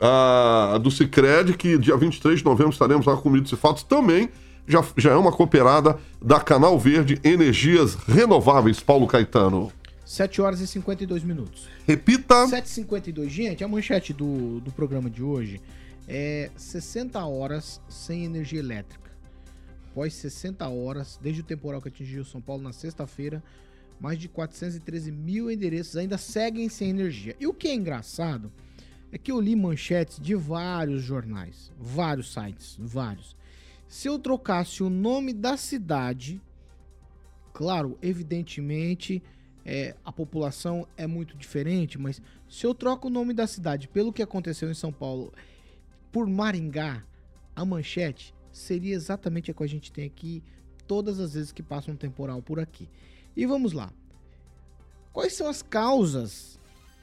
ah, do Cicred, que dia 23 de novembro estaremos lá com Mitos e Fatos, também já, já é uma cooperada da Canal Verde Energias Renováveis, Paulo Caetano. 7 horas e 52 minutos. Repita. 7h52. Gente, a manchete do, do programa de hoje é 60 horas sem energia elétrica. Após 60 horas, desde o temporal que atingiu São Paulo na sexta-feira, mais de 413 mil endereços ainda seguem sem energia. E o que é engraçado é que eu li manchetes de vários jornais, vários sites, vários. Se eu trocasse o nome da cidade, claro, evidentemente é, a população é muito diferente, mas se eu troco o nome da cidade pelo que aconteceu em São Paulo por Maringá, a manchete seria exatamente a que a gente tem aqui todas as vezes que passa um temporal por aqui. E vamos lá. Quais são as causas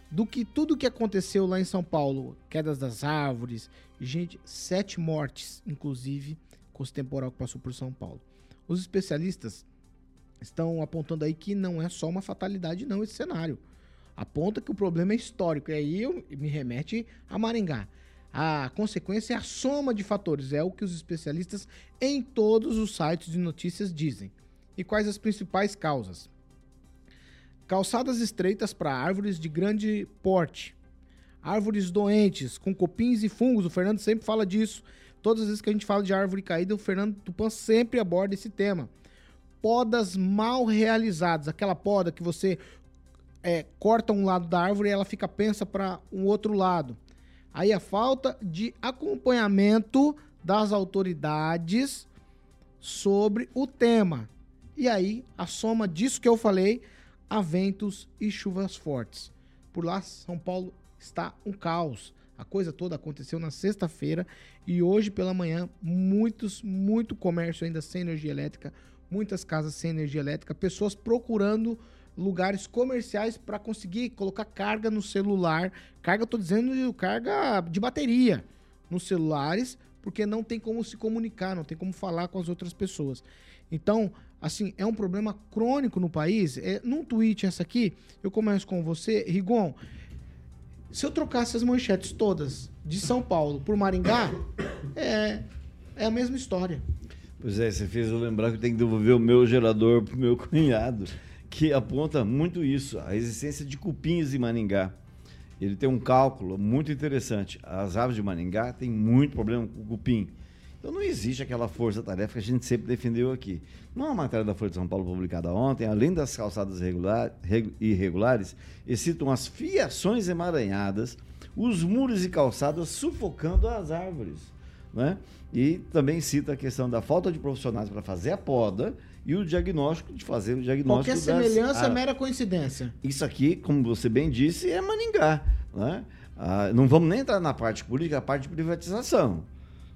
do que tudo que aconteceu lá em São Paulo? Quedas das árvores, gente, sete mortes, inclusive, com esse temporal que passou por São Paulo. Os especialistas estão apontando aí que não é só uma fatalidade, não, esse cenário. Aponta que o problema é histórico. E aí eu, me remete a Maringá. A consequência é a soma de fatores, é o que os especialistas em todos os sites de notícias dizem. E quais as principais causas? Calçadas estreitas para árvores de grande porte. Árvores doentes, com copins e fungos. O Fernando sempre fala disso. Todas as vezes que a gente fala de árvore caída, o Fernando Tupan sempre aborda esse tema. Podas mal realizadas. Aquela poda que você é, corta um lado da árvore e ela fica pensa para um outro lado. Aí a falta de acompanhamento das autoridades sobre o tema. E aí, a soma disso que eu falei, a ventos e chuvas fortes. Por lá, São Paulo está um caos. A coisa toda aconteceu na sexta-feira e hoje pela manhã, muitos, muito comércio ainda sem energia elétrica, muitas casas sem energia elétrica, pessoas procurando lugares comerciais para conseguir colocar carga no celular. Carga, tô dizendo carga de bateria nos celulares, porque não tem como se comunicar, não tem como falar com as outras pessoas. Então, assim, é um problema crônico no país. É, num tweet essa aqui, eu começo com você, Rigon. Se eu trocasse as manchetes todas de São Paulo por Maringá, é, é a mesma história. Pois é, você fez eu lembrar que eu tenho que devolver o meu gerador pro meu cunhado, que aponta muito isso, a existência de cupins em Maringá. Ele tem um cálculo muito interessante. As aves de Maringá têm muito problema com o cupim. Então não existe aquela força-tarefa que a gente sempre defendeu aqui. Numa matéria da Folha de São Paulo publicada ontem, além das calçadas regular, irregulares, eles citam as fiações emaranhadas, os muros e calçadas sufocando as árvores. Né? E também cita a questão da falta de profissionais para fazer a poda e o diagnóstico de fazer o diagnóstico Qualquer semelhança das, é mera coincidência. Isso aqui, como você bem disse, é Maningá. Né? Ah, não vamos nem entrar na parte política, a parte de privatização.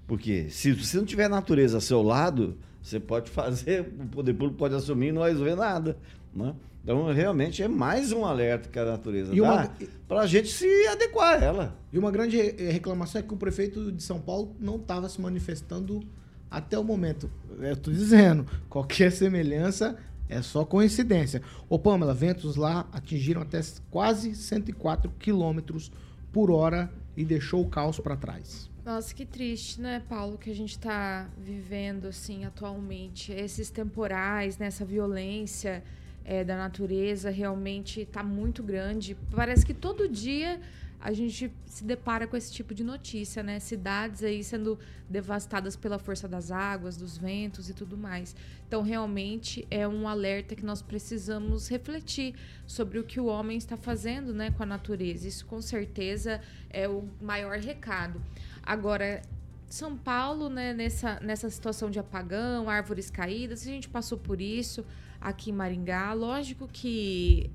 Porque se você não tiver a natureza ao seu lado, você pode fazer, o poder público pode assumir e não vai resolver nada. Né? Então, realmente, é mais um alerta que a natureza e dá para a gente se adequar a ela. E uma grande reclamação é que o prefeito de São Paulo não estava se manifestando até o momento. Eu estou dizendo, qualquer semelhança é só coincidência. Ô Pamela, ventos lá atingiram até quase 104 quilômetros por hora e deixou o caos para trás. Nossa, que triste, né, Paulo, que a gente está vivendo assim atualmente. Esses temporais, né, essa violência é, da natureza realmente está muito grande. Parece que todo dia a gente se depara com esse tipo de notícia, né? Cidades aí sendo devastadas pela força das águas, dos ventos e tudo mais. Então, realmente é um alerta que nós precisamos refletir sobre o que o homem está fazendo, né, com a natureza. Isso com certeza é o maior recado. Agora, São Paulo, né, nessa, nessa situação de apagão, árvores caídas, a gente passou por isso aqui em Maringá. Lógico que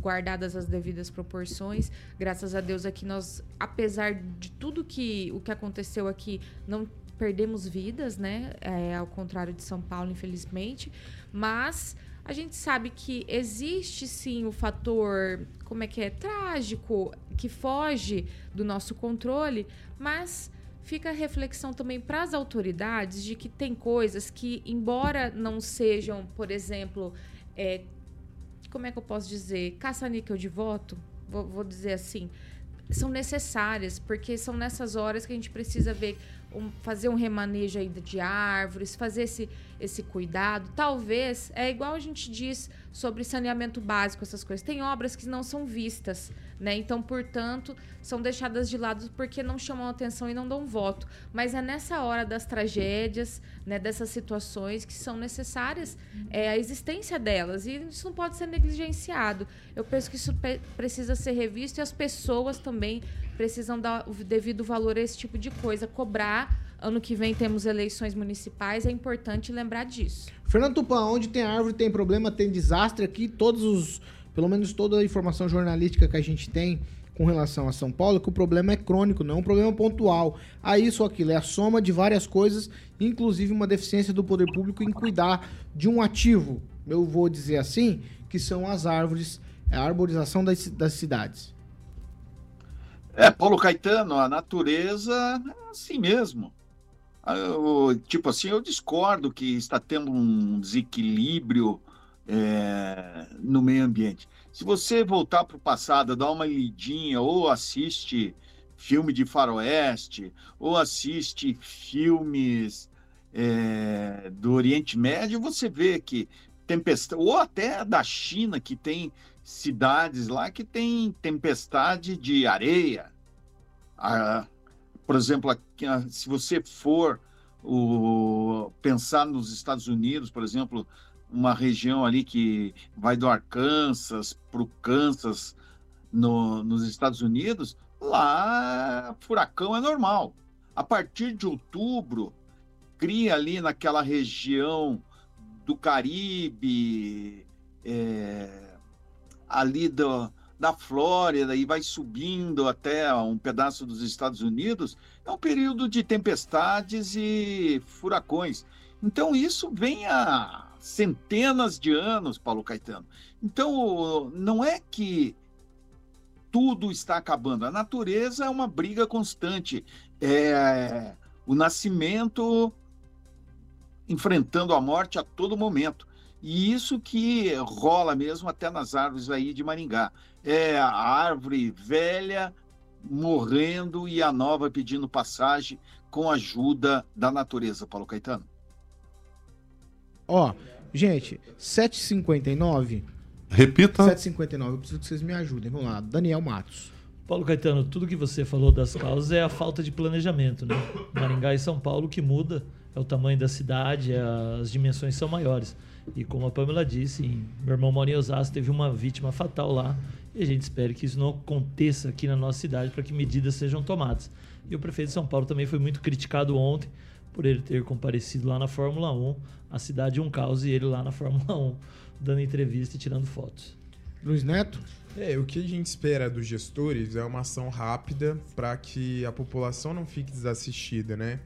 guardadas as devidas proporções, graças a Deus aqui nós, apesar de tudo que o que aconteceu aqui, não perdemos vidas, né? É, ao contrário de São Paulo, infelizmente, mas a gente sabe que existe sim o fator, como é que é, trágico, que foge do nosso controle, mas fica a reflexão também para as autoridades de que tem coisas que, embora não sejam, por exemplo, é, como é que eu posso dizer, caça-níquel de voto, vou, vou dizer assim, são necessárias, porque são nessas horas que a gente precisa ver um, fazer um remanejo aí de árvores, fazer esse, esse cuidado. Talvez, é igual a gente diz sobre saneamento básico, essas coisas. Tem obras que não são vistas, né? Então, portanto, são deixadas de lado porque não chamam atenção e não dão voto. Mas é nessa hora das tragédias, né, dessas situações que são necessárias é, a existência delas. E isso não pode ser negligenciado. Eu penso que isso precisa ser revisto e as pessoas também precisam dar o devido valor a esse tipo de coisa, cobrar. Ano que vem temos eleições municipais, é importante lembrar disso. Fernando Tupan, onde tem árvore tem problema, tem desastre aqui, todos os, pelo menos toda a informação jornalística que a gente tem com relação a São Paulo, que o problema é crônico, não é um problema pontual. A isso ou aquilo, é a soma de várias coisas, inclusive uma deficiência do poder público em cuidar de um ativo, eu vou dizer assim, que são as árvores, a arborização das, das cidades. É, Paulo Caetano, a natureza é assim mesmo. Ah, eu, tipo assim, eu discordo que está tendo um desequilíbrio é, no meio ambiente. Se você voltar para o passado, dar uma lidinha, ou assiste filme de faroeste, ou assiste filmes é, do Oriente Médio, você vê que tempestade, ou até da China, que tem cidades lá que tem tempestade de areia. Ah, por exemplo, aqui, ah, se você for o, pensar nos Estados Unidos, por exemplo, uma região ali que vai do Arkansas para o Kansas no, nos Estados Unidos, lá furacão é normal. A partir de outubro, cria ali naquela região do Caribe, é, ali do, da Flórida e vai subindo até um pedaço dos Estados Unidos, é um período de tempestades e furacões. Então, isso vem há centenas de anos, Paulo Caetano. Então, não é que tudo está acabando. A natureza é uma briga constante. É o nascimento enfrentando a morte a todo momento. E isso que rola mesmo até nas árvores aí de Maringá. É a árvore velha morrendo e a nova pedindo passagem com a ajuda da natureza, Paulo Caetano. Ó, gente, 7h59. Repita. 7h59, eu preciso que vocês me ajudem. Vamos lá, Daniel Matos. Paulo Caetano, tudo que você falou das causas é a falta de planejamento, né? Maringá e São Paulo, o que muda é o tamanho da cidade, as dimensões são maiores. E como a Pamela disse, meu irmão mora em Osasco, teve uma vítima fatal lá. E a gente espera que isso não aconteça aqui na nossa cidade para que medidas sejam tomadas. E o prefeito de São Paulo também foi muito criticado ontem por ele ter comparecido lá na Fórmula 1. A cidade um caos e ele lá na Fórmula 1 dando entrevista e tirando fotos. Luiz Neto? É, o que a gente espera dos gestores é uma ação rápida para que a população não fique desassistida, né?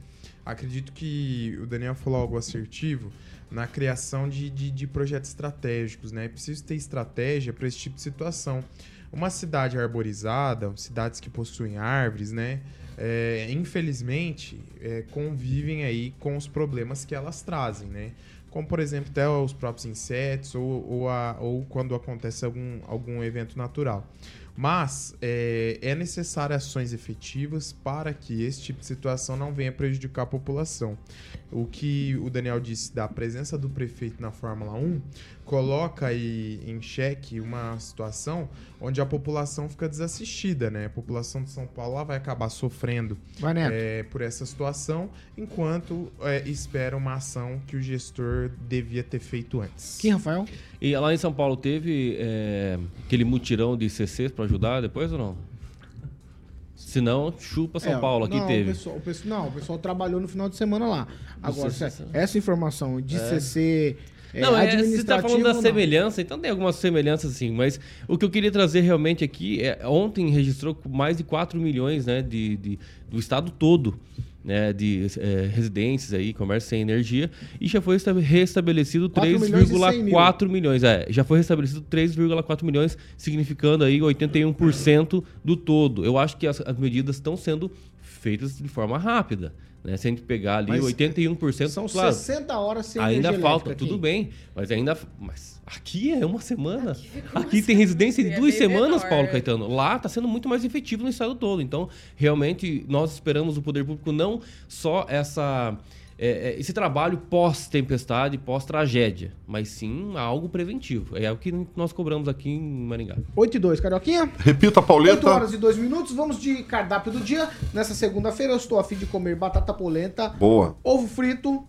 Acredito que o Daniel falou algo assertivo na criação de, de, de projetos estratégicos, né? É preciso ter estratégia para esse tipo de situação. Uma cidade arborizada, cidades que possuem árvores, né? É, infelizmente, é, convivem aí com os problemas que elas trazem, né? Como, por exemplo, até os próprios insetos ou, ou, a, ou quando acontece algum, algum evento natural. Mas é, é necessário ações efetivas para que esse tipo de situação não venha prejudicar a população. O que o Daniel disse da presença do prefeito na Fórmula 1 coloca aí em xeque uma situação onde a população fica desassistida, né? A população de São Paulo vai acabar sofrendo é, por essa situação, enquanto é, espera uma ação que o gestor devia ter feito antes. Quem, Rafael? E lá em São Paulo teve é, aquele mutirão de CCs para ajudar depois ou não? Se não, chupa São É, Paulo, aqui não, teve. O pessoal, o pessoal- não, o pessoal trabalhou no final de semana lá. Agora, CC, essa informação de É. CC é, não, é, você administrativo... tá falando da semelhança, então tem algumas semelhanças sim, mas o que eu queria trazer realmente aqui é ontem registrou mais de 4 milhões né, de, de- do estado todo. Né, de é, residências aí, comércio sem energia, e já foi esta- restabelecido 4 milhões 100 mil. 3,4 milhões. É, já foi restabelecido 3,4 milhões, significando aí 81% do todo. Eu acho que as, as medidas estão sendo feitas de forma rápida. Né? Se a gente pegar ali Mas 81%, São claro, 60 horas sem ainda falta, elétrica tudo aqui. bem, mas ainda. Mas aqui é uma semana. Aqui, tem residência de É duas semanas, menor, Paulo. Caetano. Lá está sendo muito mais efetivo no estado todo. Então, realmente, nós esperamos o poder público não só essa. É, é, esse trabalho pós-tempestade, pós-tragédia, mas sim algo preventivo. É o que nós cobramos aqui em Maringá. 8 e 2, Carioquinha. Repita, 8 Pauleta. horas e 2 minutos. Vamos de cardápio do dia. Nessa segunda-feira eu estou a fim de comer batata polenta, Boa. ovo frito,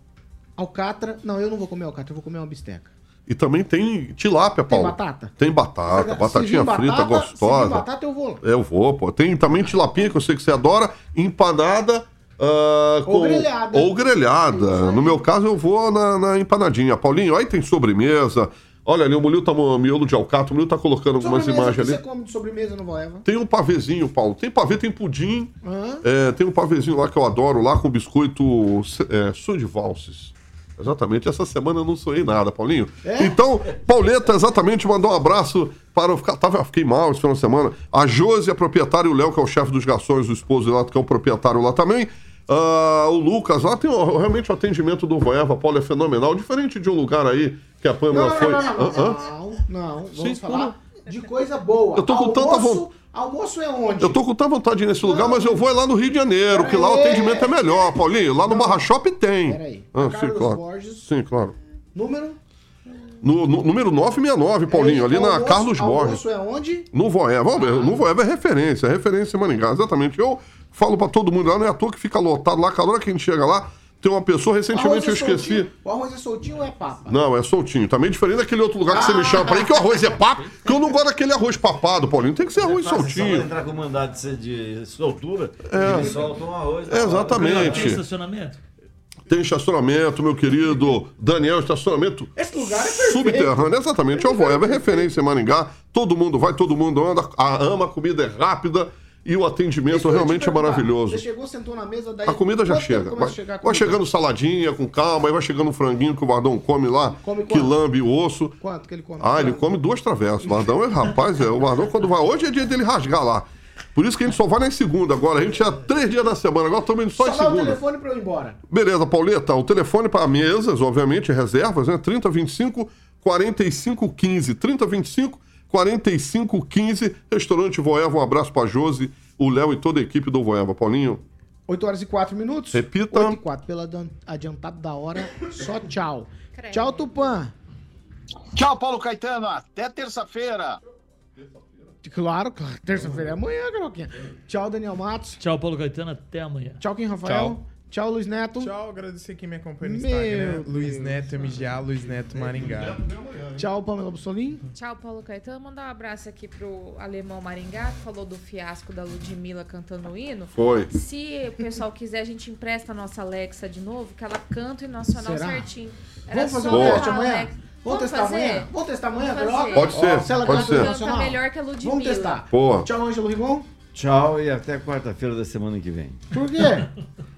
alcatra. Não, eu não vou comer alcatra, eu vou comer uma bisteca. E também tem tilápia, Tem Paulo. batata? Tem batata, Se batatinha vir frita, batata, Se gostosa. batata, eu vou. Eu vou, pô. Tem também tilapinha, que eu sei que você adora, empanada. Ah, Ou grelhada. Ou grelhada. No meu caso, eu vou na, na empanadinha. Paulinho, aí tem sobremesa. Olha ali, o Mulil tá miolo de alcatra, o Mulil tá colocando algumas Sobremesa, o imagens você ali. come de sobremesa no Voeva? Tem um pavezinho, Paulo. Tem pavê, tem pudim. Hã? É, tem um pavezinho lá que eu adoro, lá com biscoito é, de valses. Exatamente, essa semana eu não sonhei nada, Paulinho. É? Então, Pauleta, exatamente, mandou um abraço para. Eu ficar, tava, fiquei mal esse final de semana. A Josi, a proprietária, e o Léo, que é o chefe dos garçons, o esposo lá, que é o proprietário lá também. Ah, o Lucas lá tem ó, realmente o atendimento do Voeva, Paulo, é fenomenal. Diferente de um lugar aí que a Pâmela Não, foi. não, não, não, Hã? Hã? não, não, vamos Sim, falar de coisa boa. Eu tô com tanta Almoço- von- Almoço é onde? Eu tô com tanta vontade nesse lugar, mas eu vou é lá no Rio de Janeiro, que lá o atendimento é melhor, Paulinho. Lá no Barra Shop tem. Peraí. Ah, Carlos sim, claro. Borges. Sim, claro. Número? No, no- número 969, Paulinho, ali na Almoço- Carlos Borges. Almoço é onde? No Voeva. Vamos ver, No Voeva é referência, é referência em Maringá, exatamente. Eu falo pra todo mundo lá, não é à toa que fica lotado lá, cada hora que a gente chega lá, tem uma pessoa, recentemente eu é esqueci. soltinho? O arroz é soltinho ou é papa? Não, é soltinho. Também diferente daquele outro lugar que você me chama pra ir, que o arroz é papo, que eu não gosto daquele arroz papado, Paulinho. Tem que ser arroz Só vai soltinho. entrar com mandado de, ser de soltura, É. eles soltam um arroz. Exatamente. Tem estacionamento? Tem estacionamento, meu querido Daniel, estacionamento Esse lugar é perfeito. subterrâneo. Exatamente, eu vou. É referência em Maringá. Todo mundo vai, todo mundo anda, a- ama, a comida é rápida e o atendimento realmente é maravilhoso. Você chegou, sentou na mesa, daí... A comida já chega. Vai, vai chegando saladinha com calma, aí vai chegando um franguinho que o Vardão come lá, Come que lambe o osso. Quanto que ele come? Ah, ele come duas travessas. O Vardão é rapaz, é. O Vardão quando vai. Hoje é dia dele rasgar lá. Por isso que a gente só vai na segunda agora. A gente tinha três dias da semana, agora estamos indo só, Só em dá o segunda. telefone pra eu ir embora. Beleza, Pauleta, o telefone para mesas, obviamente, reservas, né? 3025 4515. 3025 4515. Restaurante Voeva, um abraço pra Josi, o Léo e toda a equipe do Voeva. Paulinho, 8 horas e 4 minutos. Repita. 8 e 4. Pelo adiantado da hora, só tchau. Tchau, Tupã. Tchau, Paulo Caetano. Até terça-feira. Claro, claro. Terça-feira é amanhã, Garoquinha. Tchau, Daniel Matos. Tchau, Paulo Caetano. Até amanhã. Tchau, Kim Rafael. Tchau, Luiz Neto. Tchau, agradecer quem me acompanha no Meu Instagram. Deus. Luiz Neto MGA, Luiz Neto Maringá. Tchau, Pamela Bussolim. Tchau, Paulo Caetano. Mandar um abraço aqui pro Alemão Maringá, que falou do fiasco da Ludmilla cantando o hino. Foi. Se o pessoal quiser, a gente empresta a nossa Alexa de novo, que ela canta o nacional Será? certinho. Vamos fazer só um teste amanhã? Alexa. Vamos testar fazer? amanhã? Vamos testar amanhã, fazer. Pode ser, Se ela pode ser. melhor que a Ludmilla. Vamos testar. Boa. Tchau, Ângelo Rigon. Tchau e até quarta-feira da semana que vem. Por quê?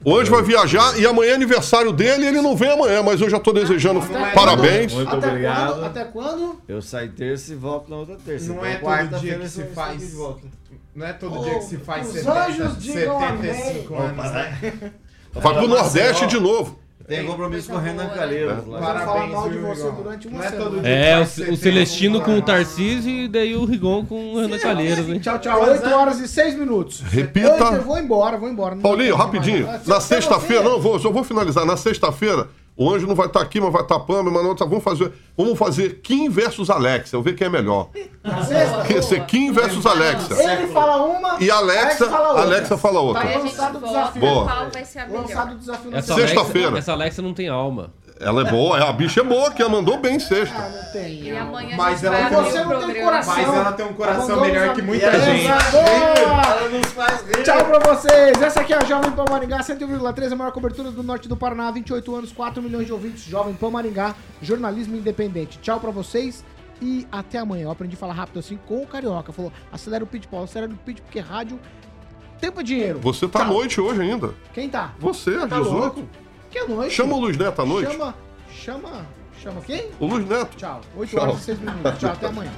Anjo vai viajar e amanhã é aniversário dele e ele não vem amanhã, mas eu já tô desejando Até parabéns. Muito Até obrigado. quando? Até quando? Eu saio terça e volto na outra terça. Não Então, é todo quarta-feira dia que se estou faz. aqui de volta. Não é todo Oh, dia que se faz os 70, anjos digam 75 amém. anos, né? Vai pro Nordeste de novo. Tem compromisso com o Renan né? Calheiros. lá. Vai falar Parabéns, mal de você durante uma é semana. É, o, faz o 70 Celestino com o anos. Tarcísio e daí o Rigon com o Renan Calheiros, hein? Tchau, tchau. 8 horas e 6 minutos. Repita. Eu vou embora, vou embora. Paulinho, rapidinho. Na Se- se sexta-feira, não, vou, só vou finalizar. Na sexta-feira, o Anjo não vai estar aqui, mas vai estar a Pamela, mas não, tá, vamos fazer, vamos fazer Kim versus Alexa. Vamos ver quem é melhor. Vai ser Kim versus Alexa. Ele fala uma, E Alexa, fala outra. Alexa fala outra. Aí a gente volta. Boa. qual vai ser a melhor. Sexta-feira. Alexa, essa Alexa não tem alma. Ela é boa, a bicha é boa, que ela mandou bem sexta. Ah, não tem. E amanhã Mas ela Você não tem coração. Mas ela tem um coração melhor que muita gente. Ela nos faz rir. Tchau pra vocês. Essa aqui é a Jovem Pan Maringá, 101,3, a maior cobertura do norte do Paraná, 28 anos, 4 milhões de ouvintes. Jovem Pan Maringá, jornalismo independente. Tchau pra vocês e até amanhã. Eu aprendi a falar rápido assim com o Carioca. Falou, acelera o pitch, Paulo, acelera o pitch, porque rádio, tempo é dinheiro. Você tá à noite hoje ainda. Quem tá? Você, tá 18. louco? Que noite? Chama o Luiz Neto à noite. Chama, chama, chama quem? O Luiz Neto. Tchau. 8 Tchau. horas e 6 minutos. Tchau, até amanhã.